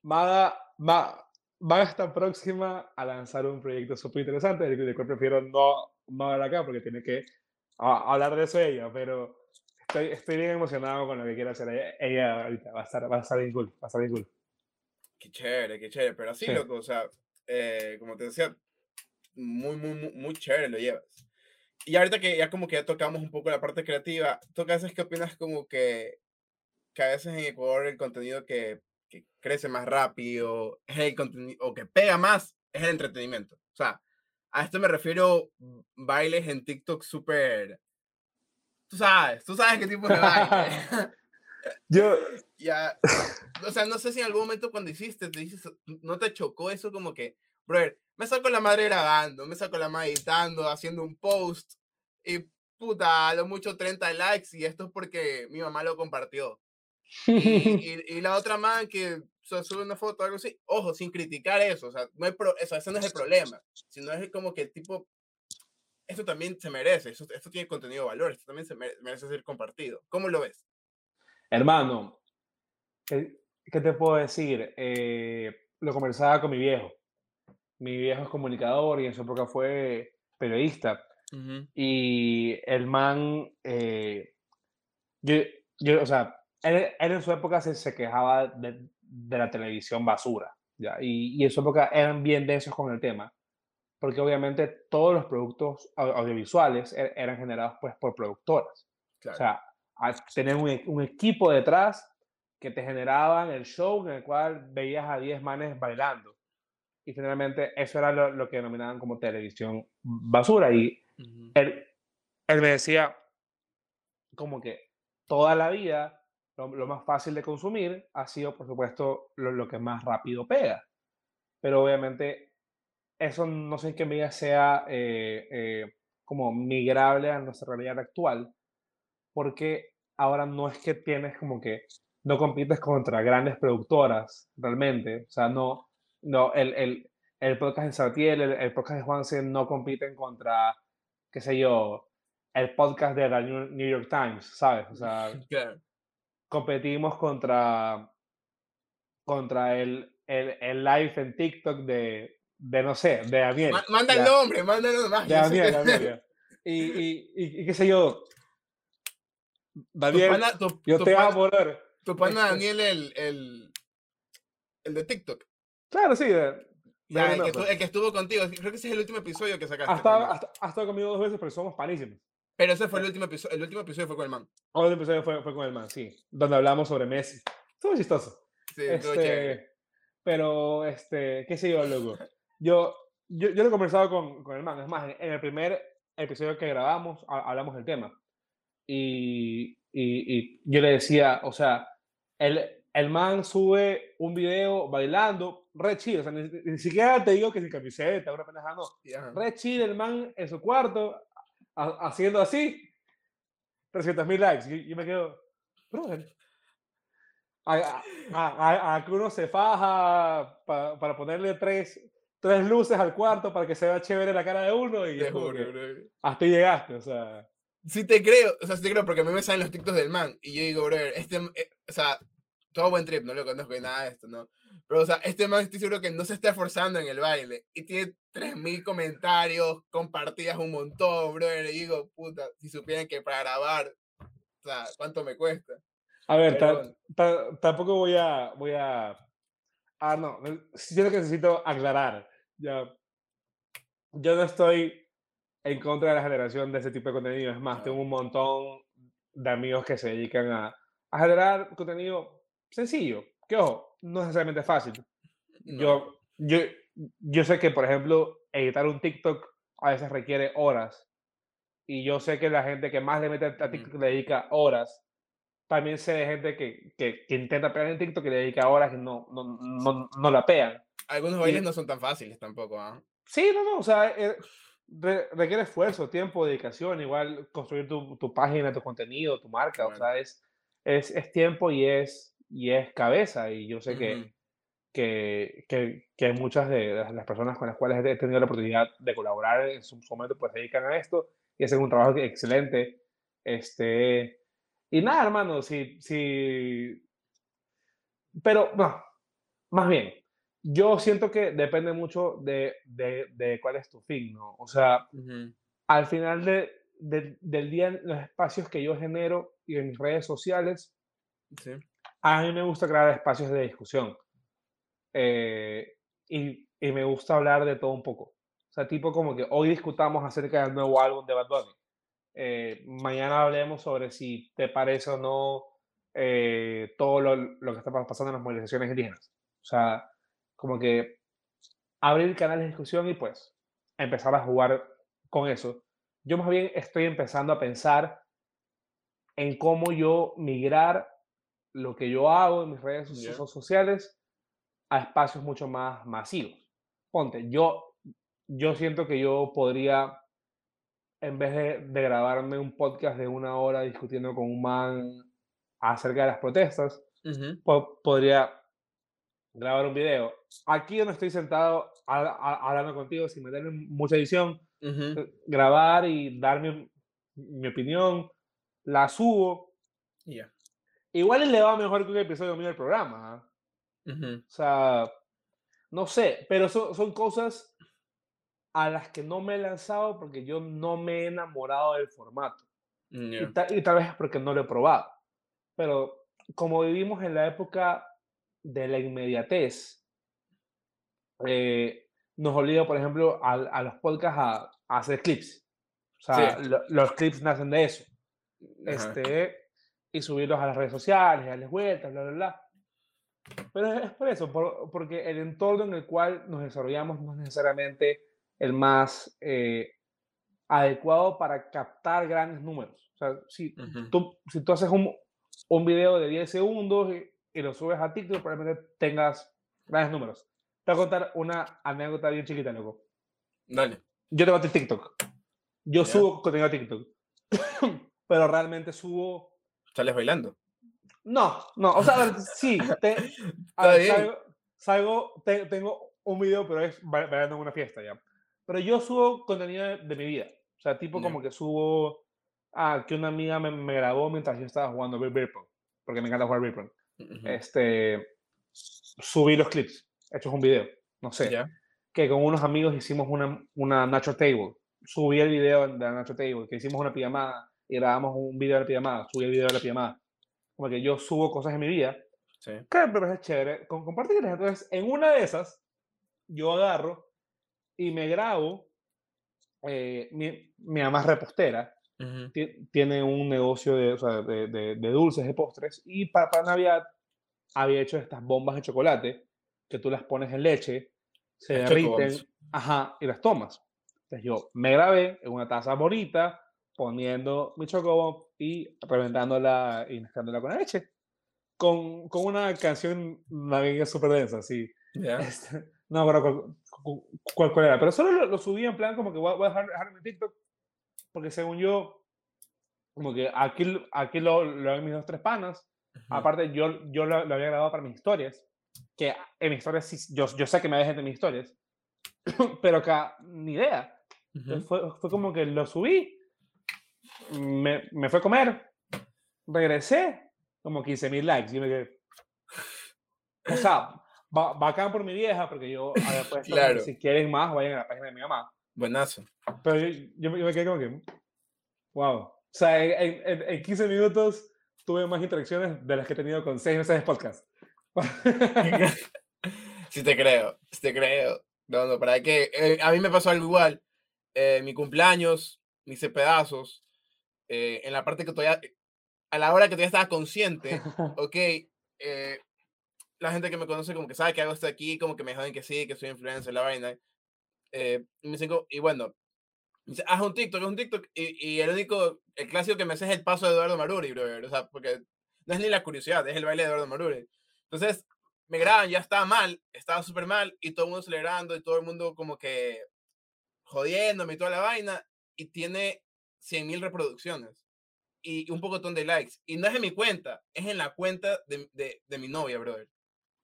Maga, va, va a estar próxima a lanzar un proyecto súper interesante, del cual prefiero no, no hablar acá porque tiene que hablar de eso ella, pero estoy, estoy bien emocionado con lo que quiere hacer ella, ahorita. Va a estar, va a estar bien cool. Va a estar bien cool. Qué chévere, qué chévere. Pero así, loco, o sea, eh, como te decía, muy, muy, muy, muy chévere lo llevas. Y ahorita que ya como que ya tocamos un poco la parte creativa, ¿tú qué haces? ¿Qué opinas como que, que a veces en Ecuador el contenido que, que crece más rápido es el contenido, o que pega más, es el entretenimiento? O sea, a esto me refiero bailes en TikTok súper tú sabes, tú sabes qué tipo de baile. (laughs) Yo. (laughs) Ya. O sea, no sé si en algún momento cuando hiciste, te dices, no te chocó eso como que, brother, me saco la madre grabando, me saco la madre editando, haciendo un post y puta, a lo mucho 30 likes y esto es porque mi mamá lo compartió. Y, y, (laughs) la otra man que sube una foto o algo así, ojo, sin criticar eso, o sea, no hay pro, eso, ese no es el problema, sino es como que el tipo esto también se merece, esto, esto tiene contenido de valor, esto también se merece, ser compartido. ¿Cómo lo ves? Hermano, ¿qué, te puedo decir? Eh, lo conversaba con mi viejo. Mi viejo es comunicador y en su época fue periodista. Y el man, eh, yo, yo, o sea, él, en su época se, se quejaba de, de, la televisión basura, ¿ya? Y, y, en su época eran bien densos con el tema. Porque obviamente todos los productos audiovisuales er, eran generados pues por productoras. O sea, tener un, un, equipo detrás que te generaban el show en el cual veías a 10 manes bailando. Y generalmente eso era lo, que denominaban como televisión basura. Y él, él, me decía como que toda la vida lo, más fácil de consumir ha sido, por supuesto, lo, lo, que más rápido pega. Pero obviamente eso no sé en qué medida sea eh, eh, como migrable a nuestra realidad actual, porque ahora no es que tienes como que no compites contra grandes productoras realmente, o sea, no, no, el, el, el podcast de Satiel, el, el, podcast de Juanse no compiten contra, qué sé yo, el podcast de la New York Times, ¿sabes? O sea, (laughs) competimos contra, contra el, el, el live en TikTok de, de no sé, de Daniel. manda el nombre, manda el nombre. De Daniel, Daniel. (laughs) Y, y, y, qué sé yo. Daniel, yo te amo, volver. Tu pana este Daniel, el, el, el de TikTok. Claro, sí. De, el, que estuvo, contigo. Creo que ese es el último episodio que sacaste. Ha estado, conmigo dos veces, pero somos panísimos. Pero ese fue el último episodio. El último episodio fue con el man. El último episodio fue, fue con el man, sí. Donde hablamos sobre Messi. Estuvo chistoso. Sí, este, Pero, este, qué sé yo, loco. Yo, yo, yo lo he conversado con, con el man. Es más, en el primer episodio que grabamos, hablamos del tema. Y, y, y, yo le decía, o sea, el, el man sube un video bailando, re chido, o sea, ni, siquiera te digo que sin camiseta, una pendejada, no. Re chido el man en su cuarto, haciendo así, 300 mil likes. Y yo me quedo, brother, a, a, a, que uno se faja para ponerle tres, tres luces al cuarto para que se vea chévere la cara de uno y hasta llegaste, o sea. Sí te creo, o sea, sí te creo porque a mí me salen los TikToks del man y yo digo, bro, este, eh, o sea, todo buen trip, no lo conozco de nada de esto, ¿no? Pero, o sea, este man estoy seguro que no se está esforzando en el baile y tiene 3.000 comentarios, compartidas un montón, bro, y digo, puta, si supieran que para grabar, o sea, ¿cuánto me cuesta? A ver, tampoco voy a, voy a... Ah, no, lo que necesito aclarar ya, yo no estoy en contra de la generación de ese tipo de contenido. Es más, tengo un montón de amigos que se dedican a, a generar contenido sencillo, que ojo, no es necesariamente fácil. (laughs) Yo, yo, yo sé que, por ejemplo, editar un TikTok a veces requiere horas. Y yo sé que la gente que más le mete a TikTok le dedica horas. También sé de gente que, que, que intenta pegar en TikTok y le dedica horas y no, no, no, no la pegan. Algunos bailes no son tan fáciles tampoco, ¿ah? Sí, no, no, o sea, eh, requiere esfuerzo, tiempo, dedicación, igual construir tu, tu página, tu contenido, tu marca, o sea, es, es, es, tiempo y es, y es cabeza, y yo sé que, que, que, que, muchas de las personas con las cuales he tenido la oportunidad de colaborar en su momento, pues se dedican a esto y hacen un trabajo excelente, este, y nada, hermano, si, si, pero, no, más bien, yo siento que depende mucho de, de, de cuál es tu fin, ¿no? O sea, al final de, del día, los espacios que yo genero y en mis redes sociales, a mí me gusta crear espacios de discusión. Eh, y, y, me gusta hablar de todo un poco. O sea, tipo como que hoy discutamos acerca del nuevo álbum de Bad Bunny. Eh, mañana hablemos sobre si te parece o no eh, todo lo, lo, que está pasando en las movilizaciones indígenas. O sea, como que abrir canales de discusión y pues empezar a jugar con eso. Yo más bien estoy empezando a pensar en cómo yo migrar lo que yo hago en mis redes sociales a espacios mucho más masivos. Ponte, yo, yo siento que yo podría, en vez de, de grabarme un podcast de una hora discutiendo con un man acerca de las protestas, podría grabar un video. Aquí donde estoy sentado hablando contigo sin meterme mucha edición, eh, grabar y darme mi, opinión, la subo. Igual le va mejor que un episodio mío del programa. ¿ah? O sea, no sé, pero son, son cosas a las que no me he lanzado porque yo no me he enamorado del formato. Y, y, tal vez es porque no lo he probado. Pero como vivimos en la época de la inmediatez, eh, nos obliga, por ejemplo, a, a los podcasts a, a hacer clips. O sea, Sí. lo- los clips nacen de eso. Este, y subirlos a las redes sociales, darles vueltas, bla, bla, bla. Pero es, por eso, por- porque el entorno en el cual nos desarrollamos no es necesariamente el más eh, adecuado para captar grandes números. O sea, si Ujú. tú, si tú haces un, un video de 10 segundos y, y lo subes a TikTok, probablemente tengas grandes números. Te voy a contar una anécdota bien chiquita, loco. Dale. Yo tengo TikTok. Yo subo contenido a TikTok. (coughs) pero realmente subo ¿Sales bailando? no, no, o sea, a ver, sí, te- a (laughs) ver, salgo, salgo- te- tengo un video, pero es ba- bailando en una fiesta ya. Pero yo subo contenido de, de mi vida. O sea, tipo como que subo ah, que una amiga me, me grabó mientras yo estaba jugando Beer Beer Pong, porque me encanta jugar Beer Pong. Ujú. Este, subí los clips, hechos un video, no sé, Ya. que con unos amigos hicimos una, una Nacho Table. Subí el video de la Nacho Table, que hicimos una pijamada y grabamos un video de la pijamada, subí el video de la pijamada. Como que yo subo cosas en mi vida Sí. que me parece chévere con compartirlas. Entonces, en una de esas, yo agarro y me grabo. eh, mi, mi mamá es repostera, Ti- tiene un negocio de, o sea, de, de- de dulces, de postres, y para, para Navidad había hecho estas bombas de chocolate que tú las pones en leche, se Las derriten, ajá, y las tomas. Entonces yo me grabé en una taza bonita, poniendo mi chocobomb y reventándola y mezclándola con la leche. Con, con una canción navideña súper densa, sí. Ya. Este, no acuerdo cuál, cu- cuál- cuál era, pero solo lo, lo subí en plan como que voy a, voy a dejar, dejar en mi TikTok, porque según yo, como que aquí, aquí lo, lo ven mis dos, tres panas, aparte yo, yo lo, lo había grabado para mis historias, que en mis historias, sí- yo, yo sé que me ve gente en mis historias, (coughs) pero acá ni idea. Fue, fue como que lo subí, me, me fue a comer, regresé, como 15 mil likes. Y me quedé. O sea, ba- bacán por mi vieja, porque yo había puesto, Claro. si quieren más, vayan a la página de mi mamá. Buenazo. Pero yo, yo me, yo me quedé como que. Wow. O sea, en, en, en 15 minutos tuve más interacciones de las que he tenido con 6 meses de podcast. (laughs) Sí te creo, sí te creo. No, no, para que eh, a mí me pasó algo igual. Eh, mi cumpleaños, me hice pedazos. eh, en la parte que todavía, a la hora que todavía estaba consciente, (laughs) ok, eh, la gente que me conoce como que sabe que hago esto aquí, como que me joden que sí, que soy influencer, la vaina. Eh, y bueno, dice, haz un TikTok, haz un TikTok. Y, y el único, el clásico que me sé es el paso de Eduardo Maruri, brother. O sea, porque no es ni la curiosidad, es el baile de Eduardo Maruri. Entonces, me graban, ya estaba mal, estaba súper mal, y todo el mundo celebrando, y todo el mundo como que jodiéndome y toda la vaina, y tiene 100 mil reproducciones y un pocotón de likes. Y no es en mi cuenta, es en la cuenta de, de, de mi novia, brother.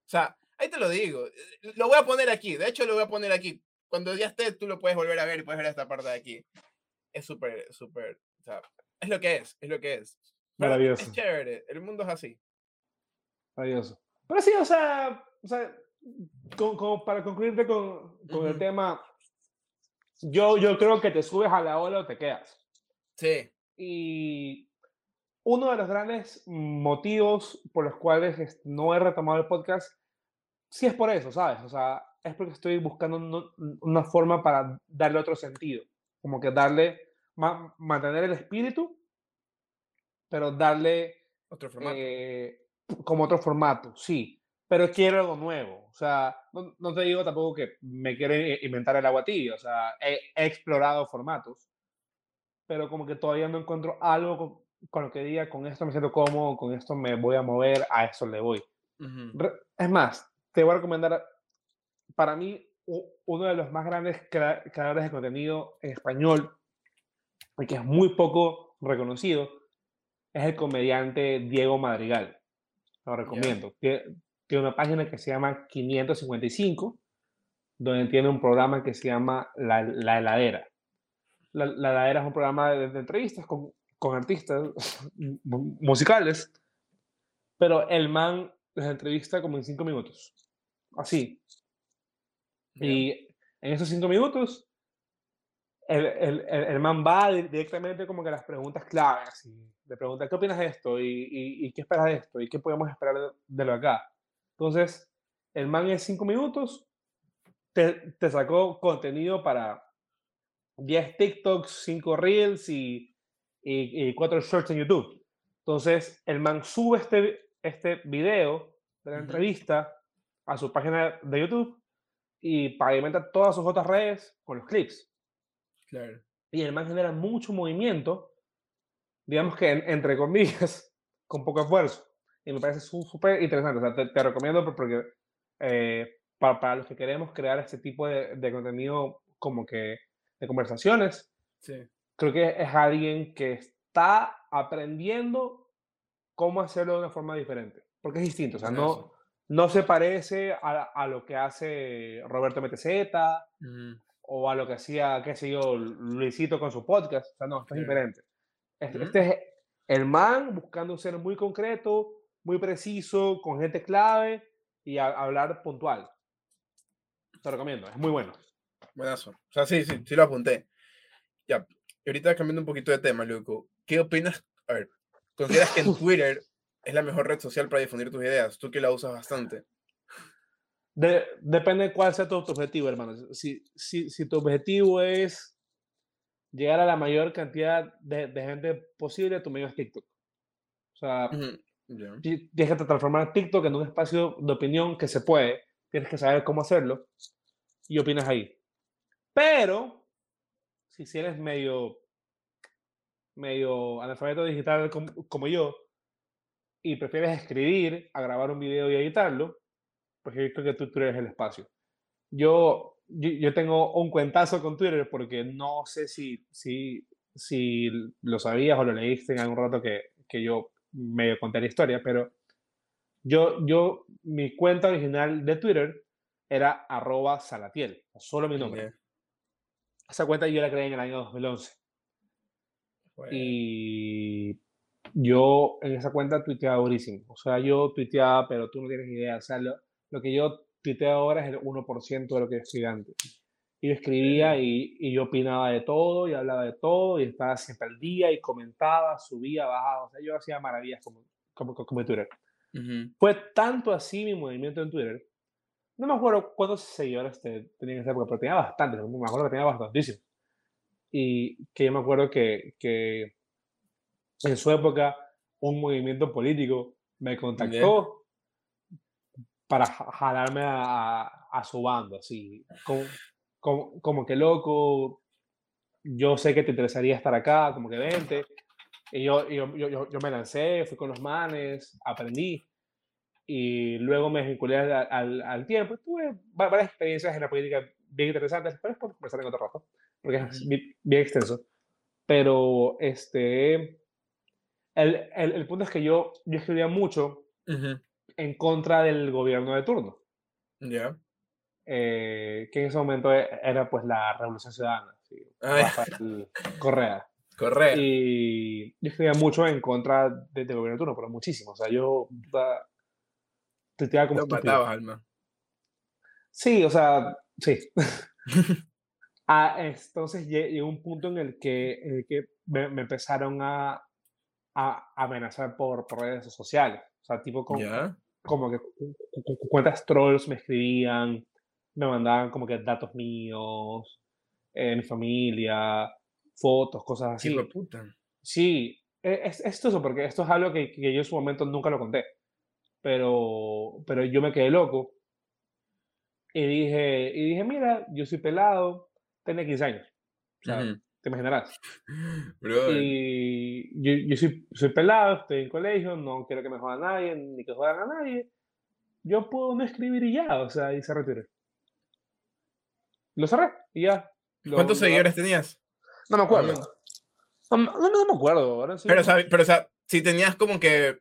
O sea, ahí te lo digo. eh, Lo voy a poner aquí, de hecho lo voy a poner aquí. Cuando ya esté, tú lo puedes volver a ver y puedes ver esta parte de aquí. Es súper, súper, o sea, es lo que es, es lo que es. Maravilloso. Es chévere, el mundo es así. Maravilloso. Pero sí, o sea, o sea con- como para concluirte con, con el Ujú. tema, yo, yo creo que te subes a la ola o te quedas. Sí, Y uno de los grandes motivos por los cuales es- no he retomado el podcast, sí es por eso, ¿sabes? O sea, es porque estoy buscando no- una forma para darle otro sentido. Como que darle, ma- mantener el espíritu, pero darle otro formato. eh, como otro formato, sí. Pero quiero algo nuevo. O sea, no, no te digo tampoco que me quiero i- inventar el agua tibia. O sea, he, he explorado formatos, pero como que todavía no encuentro algo con, con lo que diga, con esto me siento cómodo, con esto me voy a mover, a eso le voy. Ujú. Re- Es más, te voy a recomendar, para mí, uno de los más grandes crea- creadores de contenido en español, y que es muy poco reconocido, es el comediante Diego Madrigal. Lo recomiendo. Tie- Tiene una página que se llama 555, donde tiene un programa que se llama La, La Heladera. La, La Heladera es un programa de, de entrevistas con, con artistas (laughs) mu- musicales, pero el man les entrevista como en cinco minutos. Así. Y en esos cinco minutos, el, el, el, man va di- directamente como que a las preguntas claves. Y le pregunta, ¿qué opinas de esto? ¿Y, y, y qué esperas de esto? ¿Y qué podemos esperar de, de lo acá? Entonces, el man en cinco minutos te, te sacó contenido para 10 TikToks, 5 Reels y, y, y 4 Shorts en YouTube. Entonces, el man sube este, este video de la entrevista a su página de YouTube y pavimenta todas sus otras redes con los clips. Claro. Y el man genera mucho movimiento, digamos que en- entre comillas, (laughs) con poco esfuerzo. Y me parece súper interesante. O sea, te, te recomiendo por- porque eh, para, para los que queremos crear este tipo de, de contenido como que de conversaciones, Sí. creo que es alguien que está aprendiendo cómo hacerlo de una forma diferente. Porque es distinto. O sea, no. No se parece a, a lo que hace Roberto MTZ Ujú. o a lo que hacía, qué sé yo, Luisito con su podcast. O sea, no, esto es diferente. Este, Ujú. este es el man buscando ser muy concreto, muy preciso, con gente clave y a- hablar puntual. Te recomiendo, es muy bueno. Buenazo. O sea, sí, sí, sí lo apunté. Ya. Y ahorita cambiando un poquito de tema, Luco. ¿Qué opinas? A ver, ¿consideras que en (laughs) Twitter es la mejor red social para difundir tus ideas? Tú que la usas bastante. De- depende de cuál sea tu, tu objetivo, hermano. Si, si, si tu objetivo es llegar a la mayor cantidad de, de gente posible, tu medio es TikTok. O sea, Ujú. Ya. ti- tienes que transformar TikTok en un espacio de opinión que se puede. Tienes que saber cómo hacerlo y opinas ahí. Pero, si, si eres medio, medio analfabeto digital como, como yo y prefieres escribir a grabar un video y editarlo, pues yo creo que tú, tú eres el espacio. Yo, yo, yo tengo un cuentazo con Twitter porque no sé si, si, si lo sabías o lo leíste en algún rato que, que yo medio conté la historia, pero yo, yo, mi cuenta original de Twitter era arroba salatiel, solo mi nombre. Esa cuenta yo la creé en el año 2011 Bueno. y yo en esa cuenta tuiteaba durísimo. O sea, yo tuiteaba, pero tú no tienes idea. O sea, lo, lo que yo tuiteo ahora es el 1% de lo que yo escribía antes. Y yo escribía y, y yo opinaba de todo y hablaba de todo y estaba siempre al día y comentaba, subía, bajaba. O sea, yo hacía maravillas como, como, como Twitter. Fue tanto así mi movimiento en Twitter. No me acuerdo cuántos seguidores te- tenía en esa época, pero tenía bastantes. Me acuerdo que tenía bastantísimos. Y que yo me acuerdo que, que en su época un movimiento político me contactó para ja- jalarme a, a- a su bando, así, como, como, como que loco, yo sé que te interesaría estar acá, como que vente. Y yo, yo, yo, yo- me lancé, fui con los manes, aprendí. Y luego me vinculé al, al, al tiempo. Tuve va- varias experiencias en la política bien interesantes, pero es por conversar en otro rato, porque es Ujú. bi- bien extenso. Pero este, el, el, el punto es que yo, yo escribía mucho Ujú. en contra del gobierno de turno, Ya. eh, que en ese momento e- era pues la Revolución Ciudadana, sí. Rafael Correa. Correa. Y yo escribía mucho en contra de- del gobierno de turno, pero muchísimo. O sea, yo puta, tuiteaba como Lo matabas, Alma. Sí, o sea, sí. (laughs) Ah, entonces lle- llegó un punto en el que, en el que me, me empezaron a, a amenazar por, por redes sociales. O sea, tipo con, Ya. como que cu- cu- cu- cuentas trolls me escribían, me mandaban como que datos míos, eh, mi familia, fotos, cosas así. de puta. Sí, e- es, es eso, porque esto es algo que, que yo en su momento nunca lo conté, pero, pero yo me quedé loco y dije, y dije, mira, yo soy pelado, tenía 15 años, o sea, Ujú. Te imaginarás. Brother. Y yo, yo soy, soy pelado, estoy en colegio, no quiero que me jodan a nadie, ni que jodan a nadie. Yo puedo no escribir y ya, o sea, y cerré Twitter. Lo cerré y ya. Lo- ¿Cuántos lo- seguidores tenías? No me acuerdo. No, no- no me acuerdo. Ahora sí. Pero, sabe- pero, o sea, si tenías como que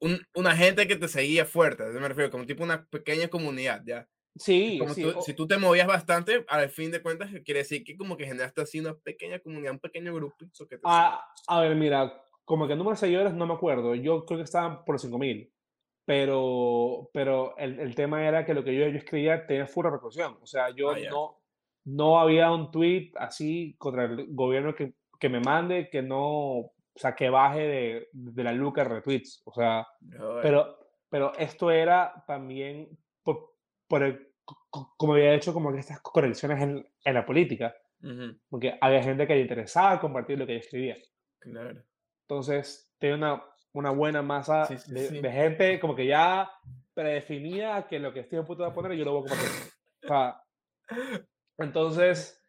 un, una gente que te seguía fuerte, me refiero, como tipo una pequeña comunidad, ¿ya? Sí, Como sí. tú- si tú te movías bastante, al fin de cuentas, quiere decir que como que generaste así una pequeña comunidad, un pequeño grupito que te a, a ver, mira, como que el número de seguidores no me acuerdo. Yo creo que estaban por 5000. Pero, pero el, el tema era que lo que yo, yo escribía tenía full repercusión. O sea, yo Ah, no, no había un tweet así contra el gobierno que, que me mande que no, o sea, que baje de, de la luca retweets. O sea, Brother. pero, pero esto era también por, el como había hecho como que estas correcciones en, en la política, porque había gente que le interesaba compartir lo que yo escribía. Claro. Entonces, tenía una, una buena masa de, de, gente como que ya predefinida que lo que estoy a punto de poner yo lo voy a compartir. O sea, entonces,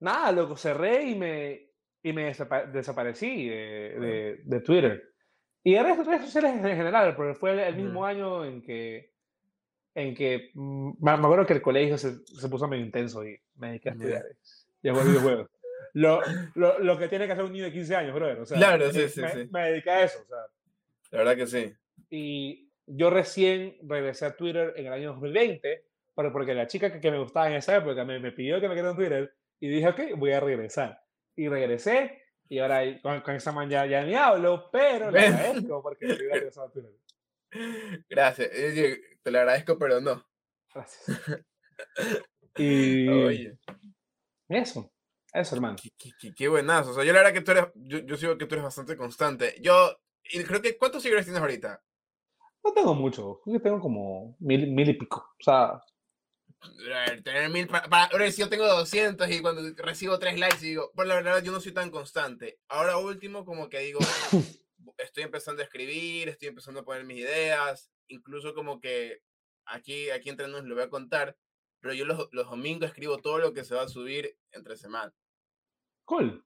nada, lo cerré y me, y me desaparecí de, de, Twitter. Y de redes sociales en general, porque fue el, mismo año en que, en que mm, me, acuerdo que el colegio se, se puso medio intenso y me dediqué a estudiar. Y a jugar videojuegos. Lo, lo, lo, que tiene que hacer un niño de 15 años, brother. O sea, claro, sí, sí, me, sí. Me dediqué a eso. O sea. La verdad que sí. Y yo recién regresé a Twitter en el año 2020, porque la chica que, que me gustaba en esa época me, me pidió que me quedara en Twitter y dije, ok, voy a regresar. Y regresé y ahora con, con esa man ya, ya, ni hablo, pero le agradezco porque me regresado a Twitter. Gracias, te lo agradezco, pero no. Gracias. (laughs) Y Oye. eso, eso, hermano. Qué, qué, qué, buenazo. O sea, yo la verdad que tú eres, yo, yo sigo que tú eres bastante constante. Yo, y creo que, ¿cuántos seguidores tienes ahorita? No tengo mucho, creo que tengo como mil, mil y pico. O sea, tener mil para, ahora si yo tengo 200 y cuando recibo tres likes digo, por la verdad yo no soy tan constante. Ahora último como que digo, (laughs) estoy empezando a escribir, estoy empezando a poner mis ideas, incluso como que aquí, aquí entre nos lo voy a contar, pero yo los, los domingos escribo todo lo que se va a subir entre semana. Cool.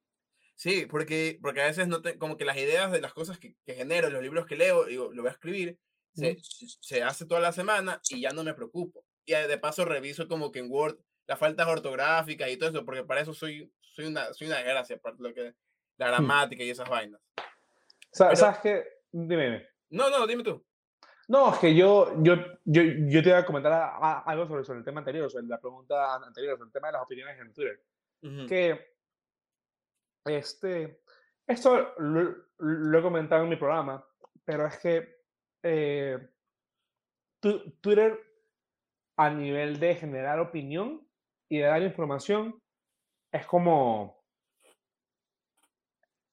Sí, porque, porque a veces no te, como que las ideas de las cosas que, que genero, los libros que leo, digo, lo voy a escribir, se, se hace toda la semana y ya no me preocupo y de paso reviso como que en Word las faltas ortográficas y todo eso, porque para eso soy, soy, una, soy una desgracia, aparte lo que la hmm. gramática y esas vainas. ¿Sabes qué? Dime, dime. No, no, dime tú. No, es que yo, yo, yo, yo te iba a comentar algo sobre, sobre el tema anterior, sobre la pregunta anterior, sobre el tema de las opiniones en Twitter. Que este, esto lo, lo, he comentado en mi programa, pero es que eh, Twitter a nivel de generar opinión y de dar información, es como.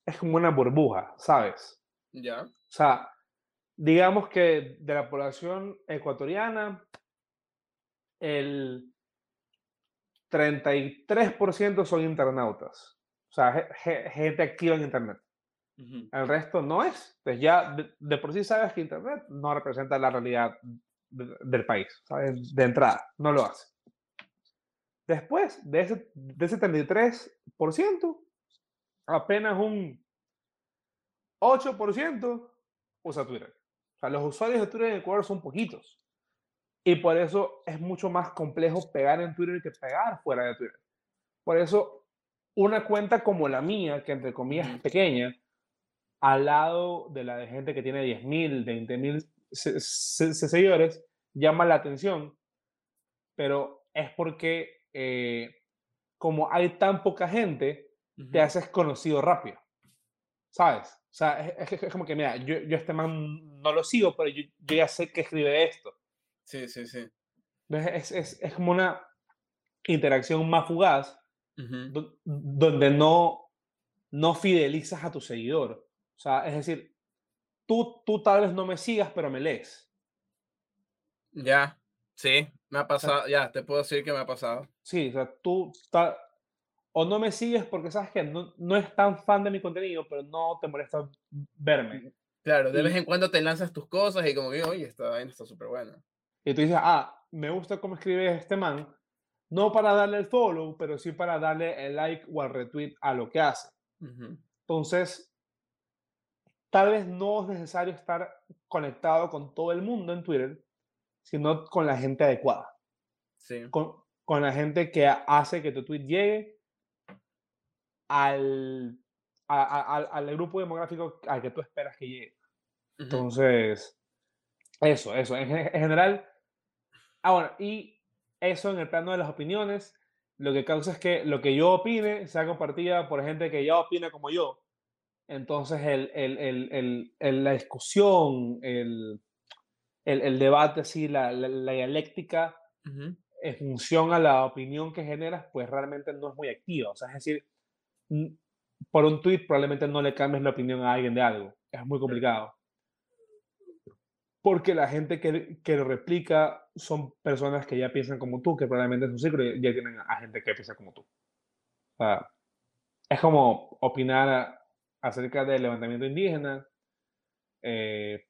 Es como una burbuja, ¿sabes? Ya. O sea, digamos que de la población ecuatoriana, el 33% son internautas. O sea, gente activa en Internet. El resto no es. Entonces ya de, por sí sabes que Internet no representa la realidad del país, ¿sabes? De entrada, no lo hace. Después de ese, de ese 33%, apenas un 8% usa Twitter. O sea, los usuarios de Twitter en Ecuador son poquitos. Y por eso es mucho más complejo pegar en Twitter que pegar fuera de Twitter. Por eso, una cuenta como la mía, que entre comillas es pequeña, al lado de la de gente que tiene 10.000, 20.000 seguidores llama la atención, pero es porque eh, como hay tan poca gente, te haces conocido rápido, ¿sabes? O sea, es, como que, mira, yo, yo este man no lo sigo, pero yo, yo ya sé que escribe esto. Sí, sí, sí. Es, es, es como una interacción más fugaz, donde no, no fidelizas a tu seguidor. O sea, es decir, tú, tú tal vez no me sigas, pero me lees. Ya, sí, me ha pasado, ya, te puedo decir que me ha pasado. Sí, o sea, tú tal o no me sigues porque sabes que no, no es tan fan de mi contenido, pero no te molesta verme. Claro, de vez en cuando te lanzas tus cosas y como que, oye, esta vaina está súper buena. Y tú dices, ah, me gusta cómo escribe este man, no para darle el follow, pero sí para darle el like o el retweet a lo que hace. Entonces, tal vez no es necesario estar conectado con todo el mundo en Twitter, sino con la gente adecuada. Sí. Con, con la gente que hace que tu tweet llegue al, al, al grupo demográfico al que tú esperas que llegue. Entonces, eso, eso. En, en, general, ah, bueno, y eso en el plano de las opiniones, lo que causa es que lo que yo opine sea compartida por gente que ya opina como yo entonces, el, el, el, la discusión, el, debate, así, la, la, dialéctica, en función a la opinión que generas, pues realmente no es muy activa. O sea, es decir, por un tweet probablemente no le cambies la opinión a alguien de algo. Es muy complicado. Porque la gente que, que lo replica son personas que ya piensan como tú, que probablemente en su ciclo ya tienen a gente que piensa como tú. O sea, es como opinar acerca del levantamiento indígena, eh,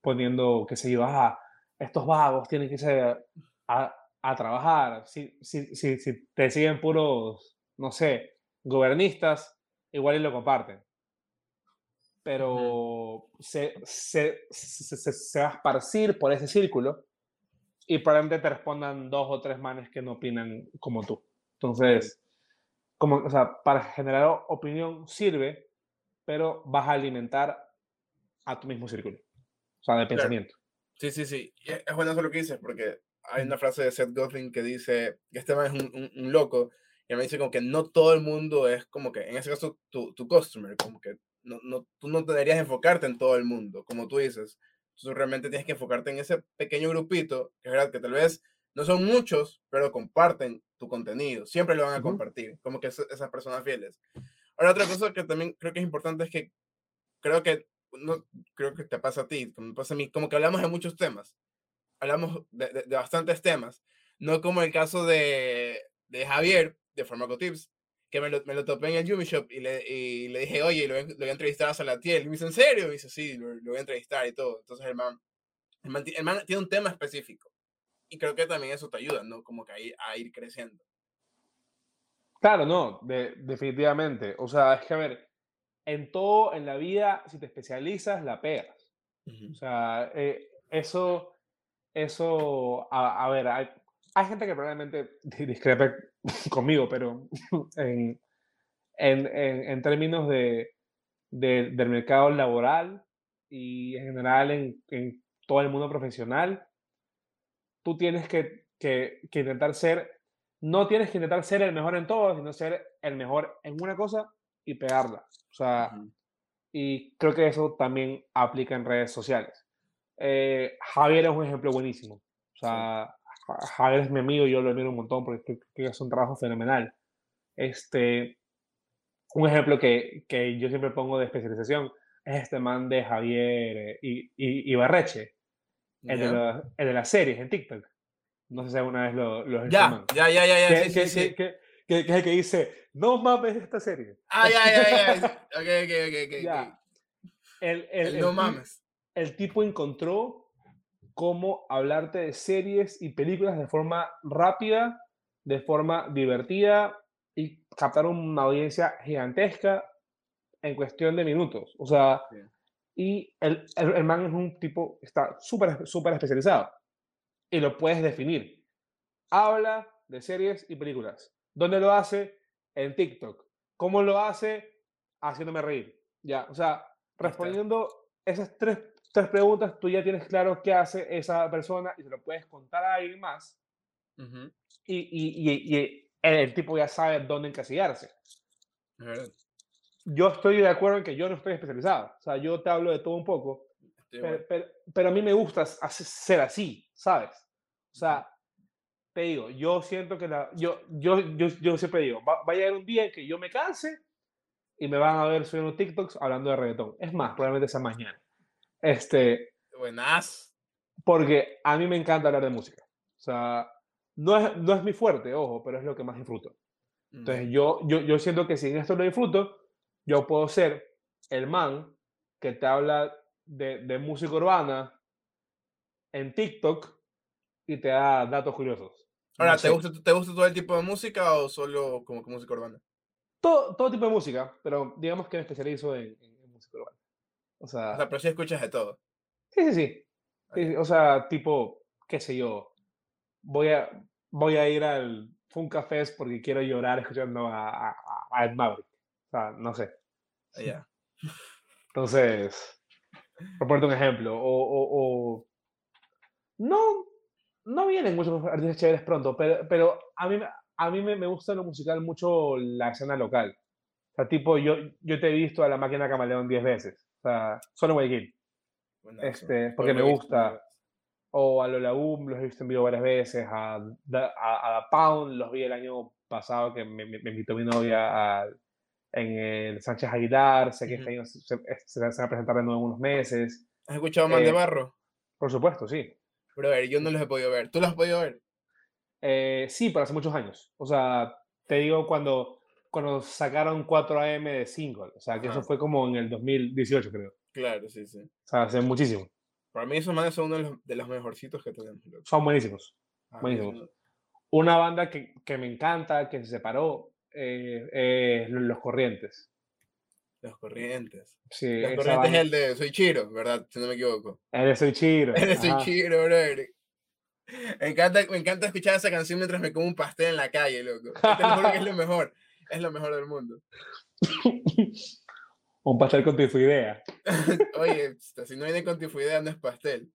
poniendo, qué sé yo, ah, estos vagos tienen que ser a, a trabajar. Si, si, si, si, te siguen puros, no sé, gobernistas, igual y lo comparten. Pero se, se, se, se, va a esparcir por ese círculo y probablemente te respondan dos o tres manes que no opinan como tú. Entonces, como, o sea, para generar opinión sirve, pero vas a alimentar a tu mismo círculo, o sea, de pensamiento. Sí, sí, sí. Es bueno eso lo que dices, porque hay una frase de Seth Godin que dice que este man es un, un, loco, y me dice como que no todo el mundo es como que, en ese caso, tu, tu customer, como que no, no, tú no deberías enfocarte en todo el mundo, como tú dices. Tú realmente tienes que enfocarte en ese pequeño grupito, que es verdad que tal vez no son muchos, pero comparten tu contenido. Siempre lo van a compartir, como que esas personas fieles. Ahora, otra cosa que también creo que es importante es que creo que, no, creo que te pasa a ti, como pasa a mí, como que hablamos de muchos temas. Hablamos de, de, bastantes temas. No como el caso de, de Javier, de Farmacotips, que me lo, me lo, topé en el Yumi Shop y le, y le dije, oye, lo, lo, voy a entrevistar a Salatiel. Y me dice, ¿en serio? Y me dice, sí, lo, lo, voy a entrevistar y todo. Entonces el man, el man, el man tiene un tema específico y creo que también eso te ayuda, ¿no? Como que a, a ir creciendo. Claro, no, de, definitivamente. O sea, es que a ver, en todo en la vida, si te especializas, la pegas. Uh -huh. O sea, eh, eso, eso, a, a ver, hay, hay, gente que probablemente discrepe (laughs) conmigo, pero (laughs) en, en, en, en términos de, de, del mercado laboral y en general en, en todo el mundo profesional, tú tienes que, que, que, intentar ser, no tienes que intentar ser el mejor en todo, sino ser el mejor en una cosa y pegarla. O sea, uh -huh. y creo que eso también aplica en redes sociales. Eh, Javier es un ejemplo buenísimo. O sea, sí. Javier es mi amigo, yo lo admiro un montón porque creo que es un trabajo fenomenal. Este, un ejemplo que, que yo siempre pongo de especialización es este man de Javier eh, y, y, Ibarreche el, de la, el de las series en TikTok. No sé si alguna vez lo, lo ya, ya, ya, ya, ya, que, sí, que, sí, sí. Que, que, es el que dice, no mames esta serie. Ah, ya, ya, ya. (laughs) ok, ok, ok, ok. Ya. El, el, el, no mames. El tipo encontró cómo hablarte de series y películas de forma rápida, de forma divertida y captar una audiencia gigantesca en cuestión de minutos. O sea, sí y el, el, el, man es un tipo, está súper, súper especializado. Y lo puedes definir. Habla de series y películas. ¿Dónde lo hace? En TikTok. ¿Cómo lo hace? Haciéndome reír. Ya, o sea, respondiendo esas tres, tres preguntas, tú ya tienes claro qué hace esa persona y se lo puedes contar a alguien más. Uh -huh. y, y, y, y, el tipo ya sabe dónde encasillarse. Uh -huh yo estoy de acuerdo en que yo no estoy especializado. O sea, yo te hablo de todo un poco. Sí, pero, pero, pero, a mí me gusta ser así, ¿sabes? O sea, te digo, yo siento que la, yo, yo, yo, yo siempre digo, va, va, a llegar un día en que yo me canse y me van a ver subiendo TikToks hablando de reggaetón. Es más, probablemente sea mañana. Este, Buenas. Porque a mí me encanta hablar de música. O sea, no es, no es mi fuerte, ojo, pero es lo que más disfruto. Entonces, yo, yo, yo siento que si en esto lo disfruto, yo puedo ser el man que te habla de, de, música urbana en TikTok y te da datos curiosos. Ahora, no ¿te, gusta, ¿te gusta todo el tipo de música o solo como que música urbana? Todo, todo tipo de música, pero digamos que me especializo en, en. O sea, o sea, pero sí escuchas de todo. Sí, sí, sí. Okay. sí, o sea, tipo, qué sé yo, voy a, voy a ir al Funka Fest porque quiero llorar escuchando a, a, a Ed Maverick. O sea, no sé. Yeah. (laughs) Entonces, por ponerte un ejemplo, o, o, o, no, no vienen muchos artistas chéveres pronto, pero, pero a mí, a mí me, me gusta lo musical mucho la escena local. O sea, tipo, yo, yo te he visto a la máquina Camaleón 10 veces. Sea, solo en Guayaquil. Este, porque me gusta. O a Lola Um los he visto en vivo varias veces. A, a, a, a Pound los vi el año pasado que me, me, me invitó mi novia a en el Sánchez Aguilar, sé que uh -huh. se, se, se, va a presentar de nuevo en unos meses. ¿Has escuchado Man eh, de Barro? Por supuesto, sí. Brother, yo no los he podido ver. ¿Tú los has podido ver? Eh, sí, pero hace muchos años. O sea, te digo cuando, cuando sacaron 4AM de single. O sea, que eso fue como en el 2018, creo. Claro, sí, sí. O sea, hace muchísimo. Para mí esos manes son uno de los, de los mejorcitos que tenemos. Son buenísimos. Ah, buenísimos. no. Una banda que, que me encanta, que se separó, eh, es Los Corrientes. Los corrientes. Sí, Los corrientes es el de Soy Chiro, ¿verdad? Si no me equivoco. el de Soy Chiro. El de Soy ajá. Chiro, brother. Me encanta, me encanta escuchar esa canción mientras me como un pastel en la calle, loco. Te lo juro que es lo mejor. Es lo mejor del mundo. (laughs) Un pastel con tifoidea. (laughs) Oye, si no viene con tifoidea, no es pastel.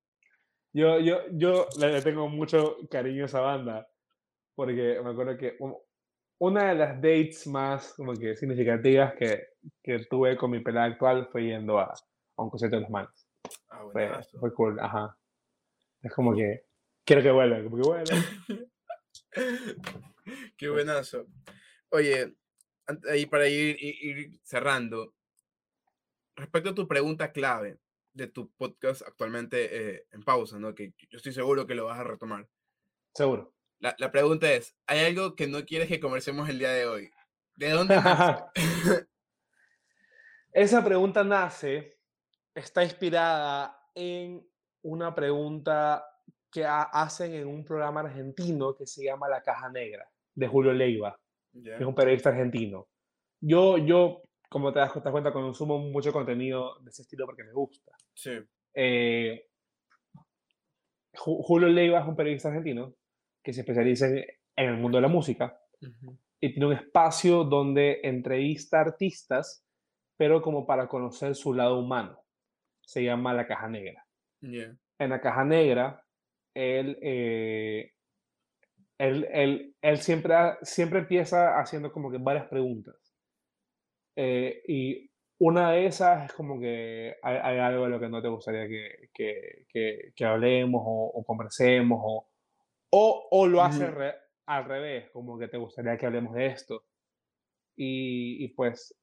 Yo, yo, yo le tengo mucho cariño a esa banda, porque me acuerdo que una de las dates más como que significativas que, que tuve con mi pelada actual fue yendo a, a un concierto de los manos. Ah, Fue, fue cool, ajá. Es como que quiero que vuelva, como que vuelva. (laughs) Qué buenazo. Oye, ahí para ir, ir- ir cerrando, respecto a tu pregunta clave de tu podcast actualmente eh, en pausa, ¿no? Que yo estoy seguro que lo vas a retomar. Seguro. La, la pregunta es, ¿hay algo que no quieres que conversemos el día de hoy? ¿De dónde? (laughs) Esa pregunta nace, está inspirada en una pregunta que ha- hacen en un programa argentino que se llama La Caja Negra, de Julio Leiva, Ya, que es un periodista argentino. Yo, yo como te das, te das cuenta, consumo mucho contenido de ese estilo porque me gusta. Sí. Eh, Ju- Julio Leiva es un periodista argentino que se especializa en, en el mundo de la música Ujú. y tiene un espacio donde entrevista artistas, pero como para conocer su lado humano. Se llama La Caja Negra. Ya. En La Caja Negra, él, eh, él, él- él siempre, ha- siempre empieza haciendo como que varias preguntas. Eh, y una de esas es como que hay, hay algo de lo que no te gustaría que, que, que- que hablemos o, o conversemos, o, o, o lo hace Ujú. re- al revés, como que te gustaría que hablemos de esto. Y, y pues,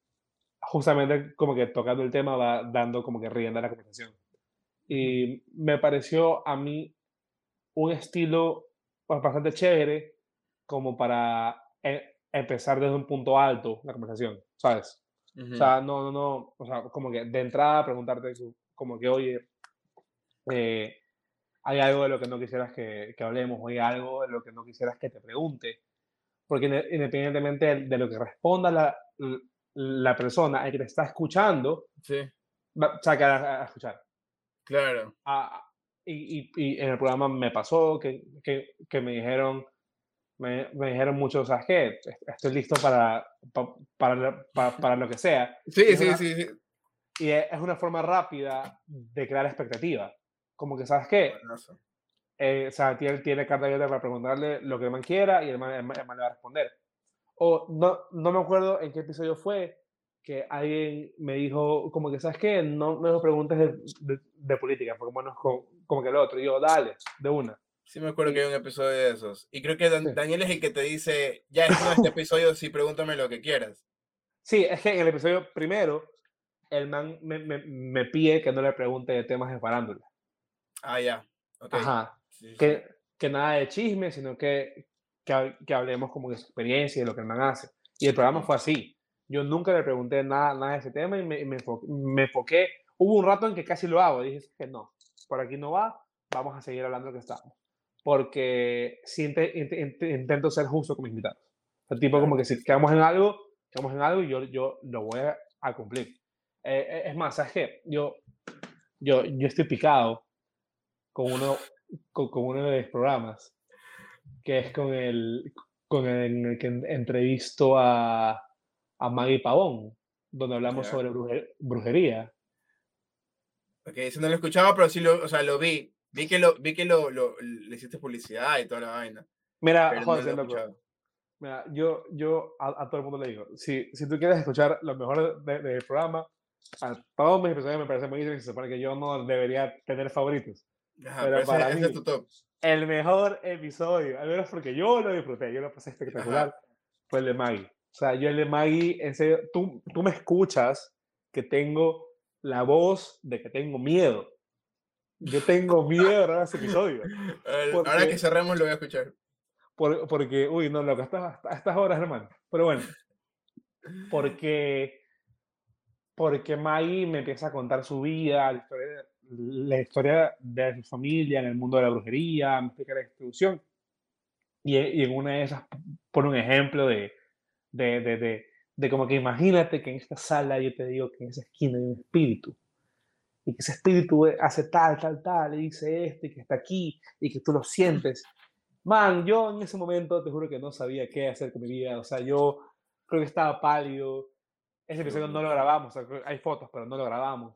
justamente como que tocando el tema va dando como que rienda a la conversación. Y me pareció a mí un estilo pues, bastante chévere como para e- empezar desde un punto alto la conversación, ¿sabes? O sea, no, no, no, o sea, como que de entrada preguntarte co- como que, oye, eh, hay algo de lo que no quisieras que, que hablemos, o hay algo de lo que no quisieras que te pregunte, porque inde- independientemente de, de lo que responda la, la persona, el que te está escuchando, Sí, va a sacar a, a escuchar. claro. Y, y- y en el programa me pasó que, que, que me dijeron, me, me dijeron mucho, ¿sabes qué? Est- Estoy listo para, pa- para, lo- pa- para lo que sea. (laughs) Sí, sí, una- sí, sí. Y es es una forma rápida de crear expectativa. Como que, ¿sabes qué? Eh, o sea, tiene, tiene carta abierta para preguntarle lo que el man quiera y el man, el man- el man le va a responder. O no, no me acuerdo en qué episodio fue que alguien me dijo, como que, ¿sabes qué? No no me preguntes de, de, de política, porque bueno, como, que el otro. Y yo, dale, de una. Sí, me acuerdo que hay un episodio de esos. Y creo que Dan- Sí. Daniel es el que te dice, ya es este (laughs) episodio, sí, pregúntame lo que quieras. Sí, es que en el episodio primero, el man me, me, me pide que no le pregunte de temas de farándula. Ah, ya. Ok. Ajá. Sí, sí. que, que nada de chisme, sino que, que, que hablemos como de su experiencia y de lo que el man hace. Y el programa fue así. Yo nunca le pregunté nada, nada de ese tema y me, me, enfo- me enfoqué. Hubo un rato en que casi lo hago. Dije que no, por aquí no va, vamos a seguir hablando de lo que estamos. Porque inte- intento ser justo con mis invitados. El tipo como que si quedamos en algo, quedamos en algo y yo, yo lo voy a, a cumplir. Eh, eh, es más, ¿sabes qué? Yo, yo, yo estoy picado con uno, con, con uno de los programas, que es con el, con el, el que en- entrevisto a, a Maggie Pavón, donde hablamos Ya. sobre bruje- brujería. Ok, eso no lo escuchaba, pero sí lo, o sea, lo vi. Vi que lo, vi que lo, lo- le hiciste publicidad y toda la vaina. Mira, no José, he loco, escuchado. mira, yo, yo a, a todo el mundo le digo, si, si tú quieres escuchar lo mejor de- del programa, a todos mis episodios me parecen buenísimos y se supone que yo no debería tener favoritos. Ajá, pero pero ese, para ese mí- es tu top. El mejor episodio, al menos porque yo lo disfruté, yo lo pasé espectacular, fue el de Maggie. O sea, yo el de Maggie, en serio, tú, tú me escuchas que tengo la voz de que tengo miedo. yo tengo miedo de grabar ese episodio. (laughs) Ahora Porque- que cerremos lo voy a escuchar. Por- porque, uy, no, lo que estás a estas horas, hermano. Pero bueno, porque, porque Maggie me empieza a contar su vida, la historia, la historia de su familia en el mundo de la brujería, me explica la distribución. Y, y en una de esas pone un ejemplo de, de, de, de, de como que imagínate que en esta sala yo te digo que en esa esquina hay un espíritu. Y que ese espíritu hace tal, tal, tal, y dice esto, y que está aquí, y que tú lo sientes. Man, yo en ese momento te juro que no sabía qué hacer con mi vida. O sea, yo creo que estaba pálido. Ese episodio no lo grabamos. o sea, creo- hay fotos, pero no lo grabamos.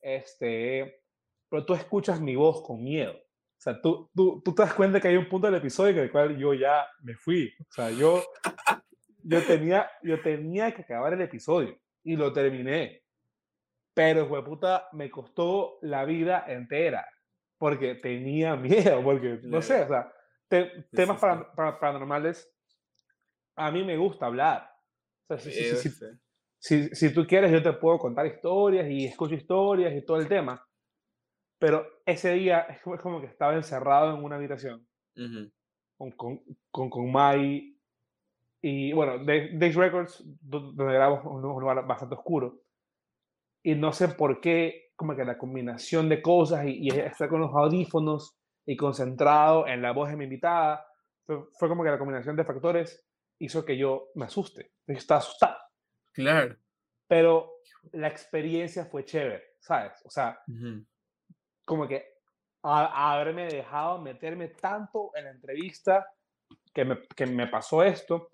Este, pero tú escuchas mi voz con miedo. O sea, tú, tú, tú te das cuenta que hay un punto del episodio en el cual yo ya me fui. O sea, yo, yo, tenía, yo tenía que acabar el episodio y lo terminé. Pero, puta, me costó la vida entera porque tenía (laughs) miedo, porque, no sé, o sea, te- temas para- para- paranormales, a mí me gusta hablar. O sea, si- si- si- si- tú quieres, yo te puedo contar historias y escucho historias y todo el tema. Pero ese día es como, que estaba encerrado en una habitación Ujú. con, con, con, con Mai y, bueno, Days Records, do- donde grabamos un, un lugar bastante oscuro. Y no sé por qué, como que la combinación de cosas y, y estar con los audífonos y concentrado en la voz de mi invitada, fue, fue como que la combinación de factores hizo que yo me asuste. Yo estaba asustado Claro. pero la experiencia fue chévere, ¿sabes? O sea, Ujú. como que a- haberme dejado meterme tanto en la entrevista que me, que me pasó esto,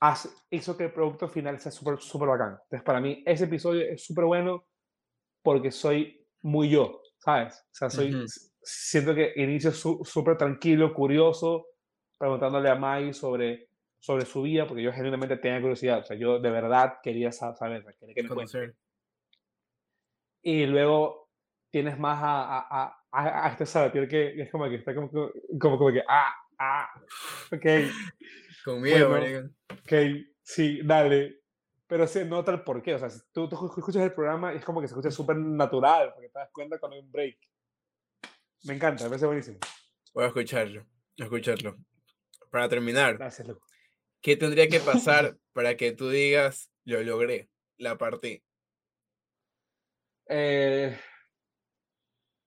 hace- hizo que el producto final sea súper, súper bacán. Entonces, para mí, ese episodio es súper bueno porque soy muy yo, ¿sabes? O sea, soy, Ujú. s- siento que inicio súper tranquilo, curioso, preguntándole a Mai sobre, sobre su vida, porque yo genuinamente tenía curiosidad. O sea, yo de verdad quería sa- saber, quería que me cuente y luego tienes más a, a, a, a- a este Salatiel que es como que está como, como, como que, ah, ah, ok, (laughs) Con miedo, Bueno. ok, sí, dale. Pero se nota el porqué, o sea, si tú, tú escuchas el programa y es como que se escucha súper natural, porque te das cuenta cuando hay un break. Me encanta, me parece buenísimo. Voy a escucharlo. a escucharlo. Para terminar, Gracias. ¿qué tendría que pasar para que tú digas, lo logré, la partí? Eh,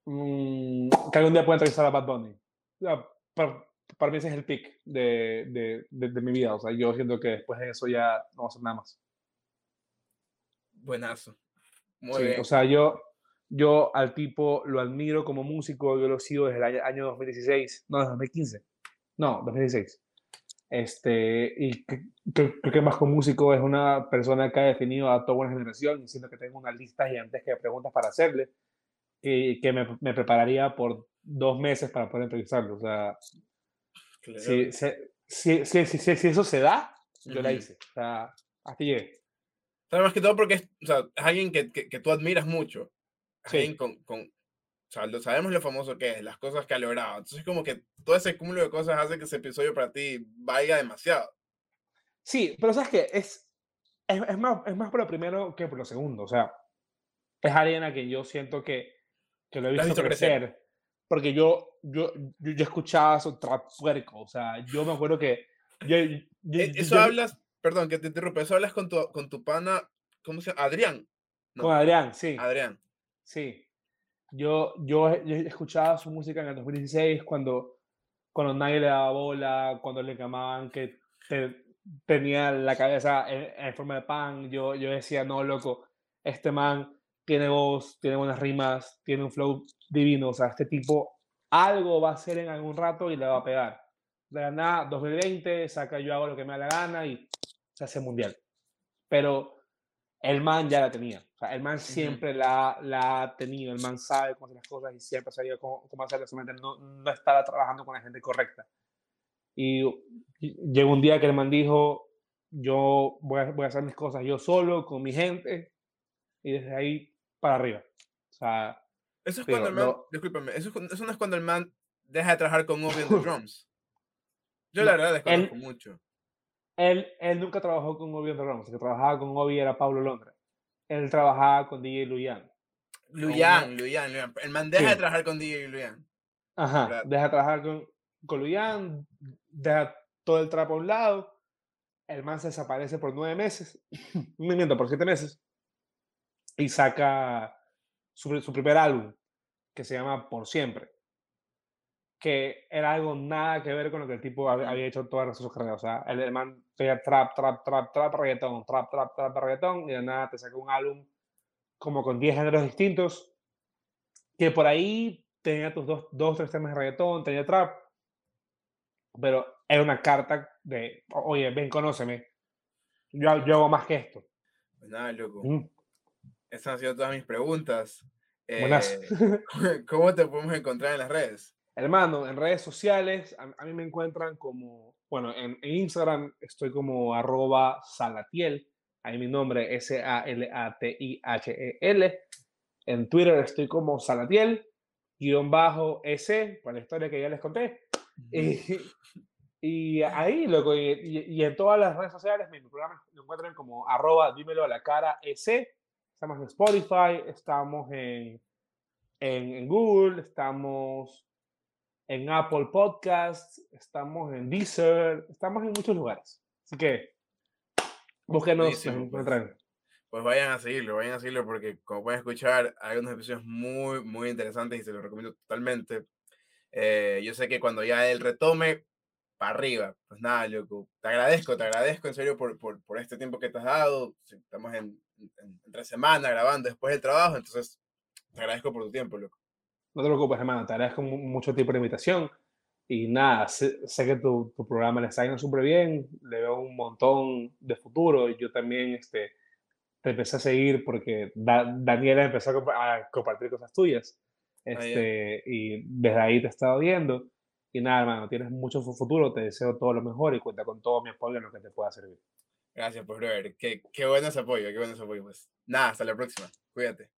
mm, que algún día pueda entrevistar a Bad Bunny. O sea, para, para mí ese es el pick de, de, de, de mi vida. O sea, yo siento que después de eso ya no va a hacer nada más. Buenazo. Muy Sí, bien. o sea, yo, yo al tipo lo admiro como músico, yo lo sigo desde el año, año 2016, no, desde 2015, no, 2016. Este, y que- creo, que más como músico es una persona que ha definido a toda una generación, y siento que tengo una lista gigantesca de preguntas para hacerle, y que me, me prepararía por dos meses para poder entrevistarlo. O sea, Claro. si, si, si, si, eso se da, yo la hice. O sea, hasta llegué. ¿Sabes? Más que todo porque es, o sea, es alguien que, que, que tú admiras mucho. Sí. Alguien con, con, o sea, lo- sabemos lo famoso que es, las cosas que ha logrado. Entonces, como que todo ese cúmulo de cosas hace que ese episodio para ti valga demasiado. Sí, pero sabes que es, es, es más, es más por lo primero que por lo segundo. O sea, es alguien a quien yo siento que, que lo he visto, visto crecer. crecer. Porque yo, yo, yo, yo escuchaba su trap puerco. O sea, yo me acuerdo que. Yo, yo- E- Eso hablas, perdón que te interrumpa, eso hablas con tu, con tu pana, ¿cómo se llama? Adrián. no, Con Adrián, sí. Adrián. Sí. Yo, yo, yo escuchaba su música en el 2016 cuando, cuando nadie le daba bola, cuando le llamaban que te- tenía la cabeza en, en forma de pan. Yo, yo decía, no, loco, este man tiene voz, tiene buenas rimas, tiene un flow divino. O sea, este tipo algo va a hacer en algún rato y le va a pegar. De la nada, 2020, saca yo hago lo que me da la gana y se hace mundial. Pero el man ya la tenía. O sea, el man siempre la, la ha tenido. El man sabe cómo hacer las cosas y siempre sabido cómo, cómo hacerlas. Solamente no, no estaba trabajando con la gente correcta. Y y llegó un día que el man dijo, yo voy a, voy a hacer mis cosas yo solo, con mi gente, y desde ahí para arriba. O sea, Eso es Digo, cuando el man, no- discúlpame, eso, eso no es cuando el man deja de trabajar con Obi en The (laughs) Drums. Yo la No, verdad él- desconozco mucho. él, él nunca trabajó con Obi on the Run, el que trabajaba con Obi era Pablo Londra. Él trabajaba con DJ Luyan. Luyan, Luyan, Luyan. El man deja de trabajar con DJ Luyan. Ajá, deja de trabajar con, con Luyan, deja todo el trapo a un lado, el man se desaparece por nueve meses, (clears throat) un miento, por siete meses, y saca su, su primer álbum, que se llama Por Siempre que era algo nada que ver con lo que el tipo había hecho todas sus carreras. O sea, el, el man hacía trap, trap, trap, trap, reggaetón, trap, trap, trap, reggaetón, y de nada te saca un álbum como con 10 géneros distintos, que por ahí tenía tus dos, dos tres temas de reggaetón, tenía trap, pero era una carta de, oye, ven, conóceme, yo, yo hago más que esto. Pues nada, loco. Mm. Esas han sido todas mis preguntas. Buenas. Eh, (laughs) (laughs) ¿Cómo te podemos encontrar en las redes? Hermano, en redes sociales, a, mí me encuentran como, bueno, en, Instagram estoy como arroba salatiel, ahí mi nombre S-A-L-A-T-I-H-E-L. En Twitter estoy como salatiel, guion bajo S, para la historia que ya les conté. (laughs) Y, ahí, loco, y, en todas las redes sociales, mi programa lo encuentran como arroba dímelo a la cara S. Estamos en Spotify, estamos en, en, en Google, estamos en Apple Podcasts, estamos en Deezer, estamos en muchos lugares. Así que búsquenos, pues. pues vayan a seguirlo, vayan a seguirlo porque como pueden escuchar hay unos episodios muy, muy interesantes y se los recomiendo totalmente. Eh, yo sé que cuando ya él retome, para arriba. Pues nada, loco, te agradezco, te agradezco en serio por, por, por este tiempo que te has dado. Estamos en, en, en tres semanas grabando después del trabajo, entonces te agradezco por tu tiempo, loco. No te preocupes, hermano, te agradezco mucho tiempo de invitación. Y nada, sé, que tu, tu, programa le está yendo súper bien, le veo un montón de futuro. Yo también este, te empecé a seguir porque Daniela empezó a, compartir cosas tuyas. Ah, este, y desde ahí te he estado viendo. Y nada, hermano, tienes mucho futuro, te deseo todo lo mejor y cuenta con todo mi apoyo en lo que te pueda servir. Gracias, pues, brother. Qué, qué bueno ese apoyo, qué bueno ese apoyo. Pues nada, hasta la próxima. Cuídate.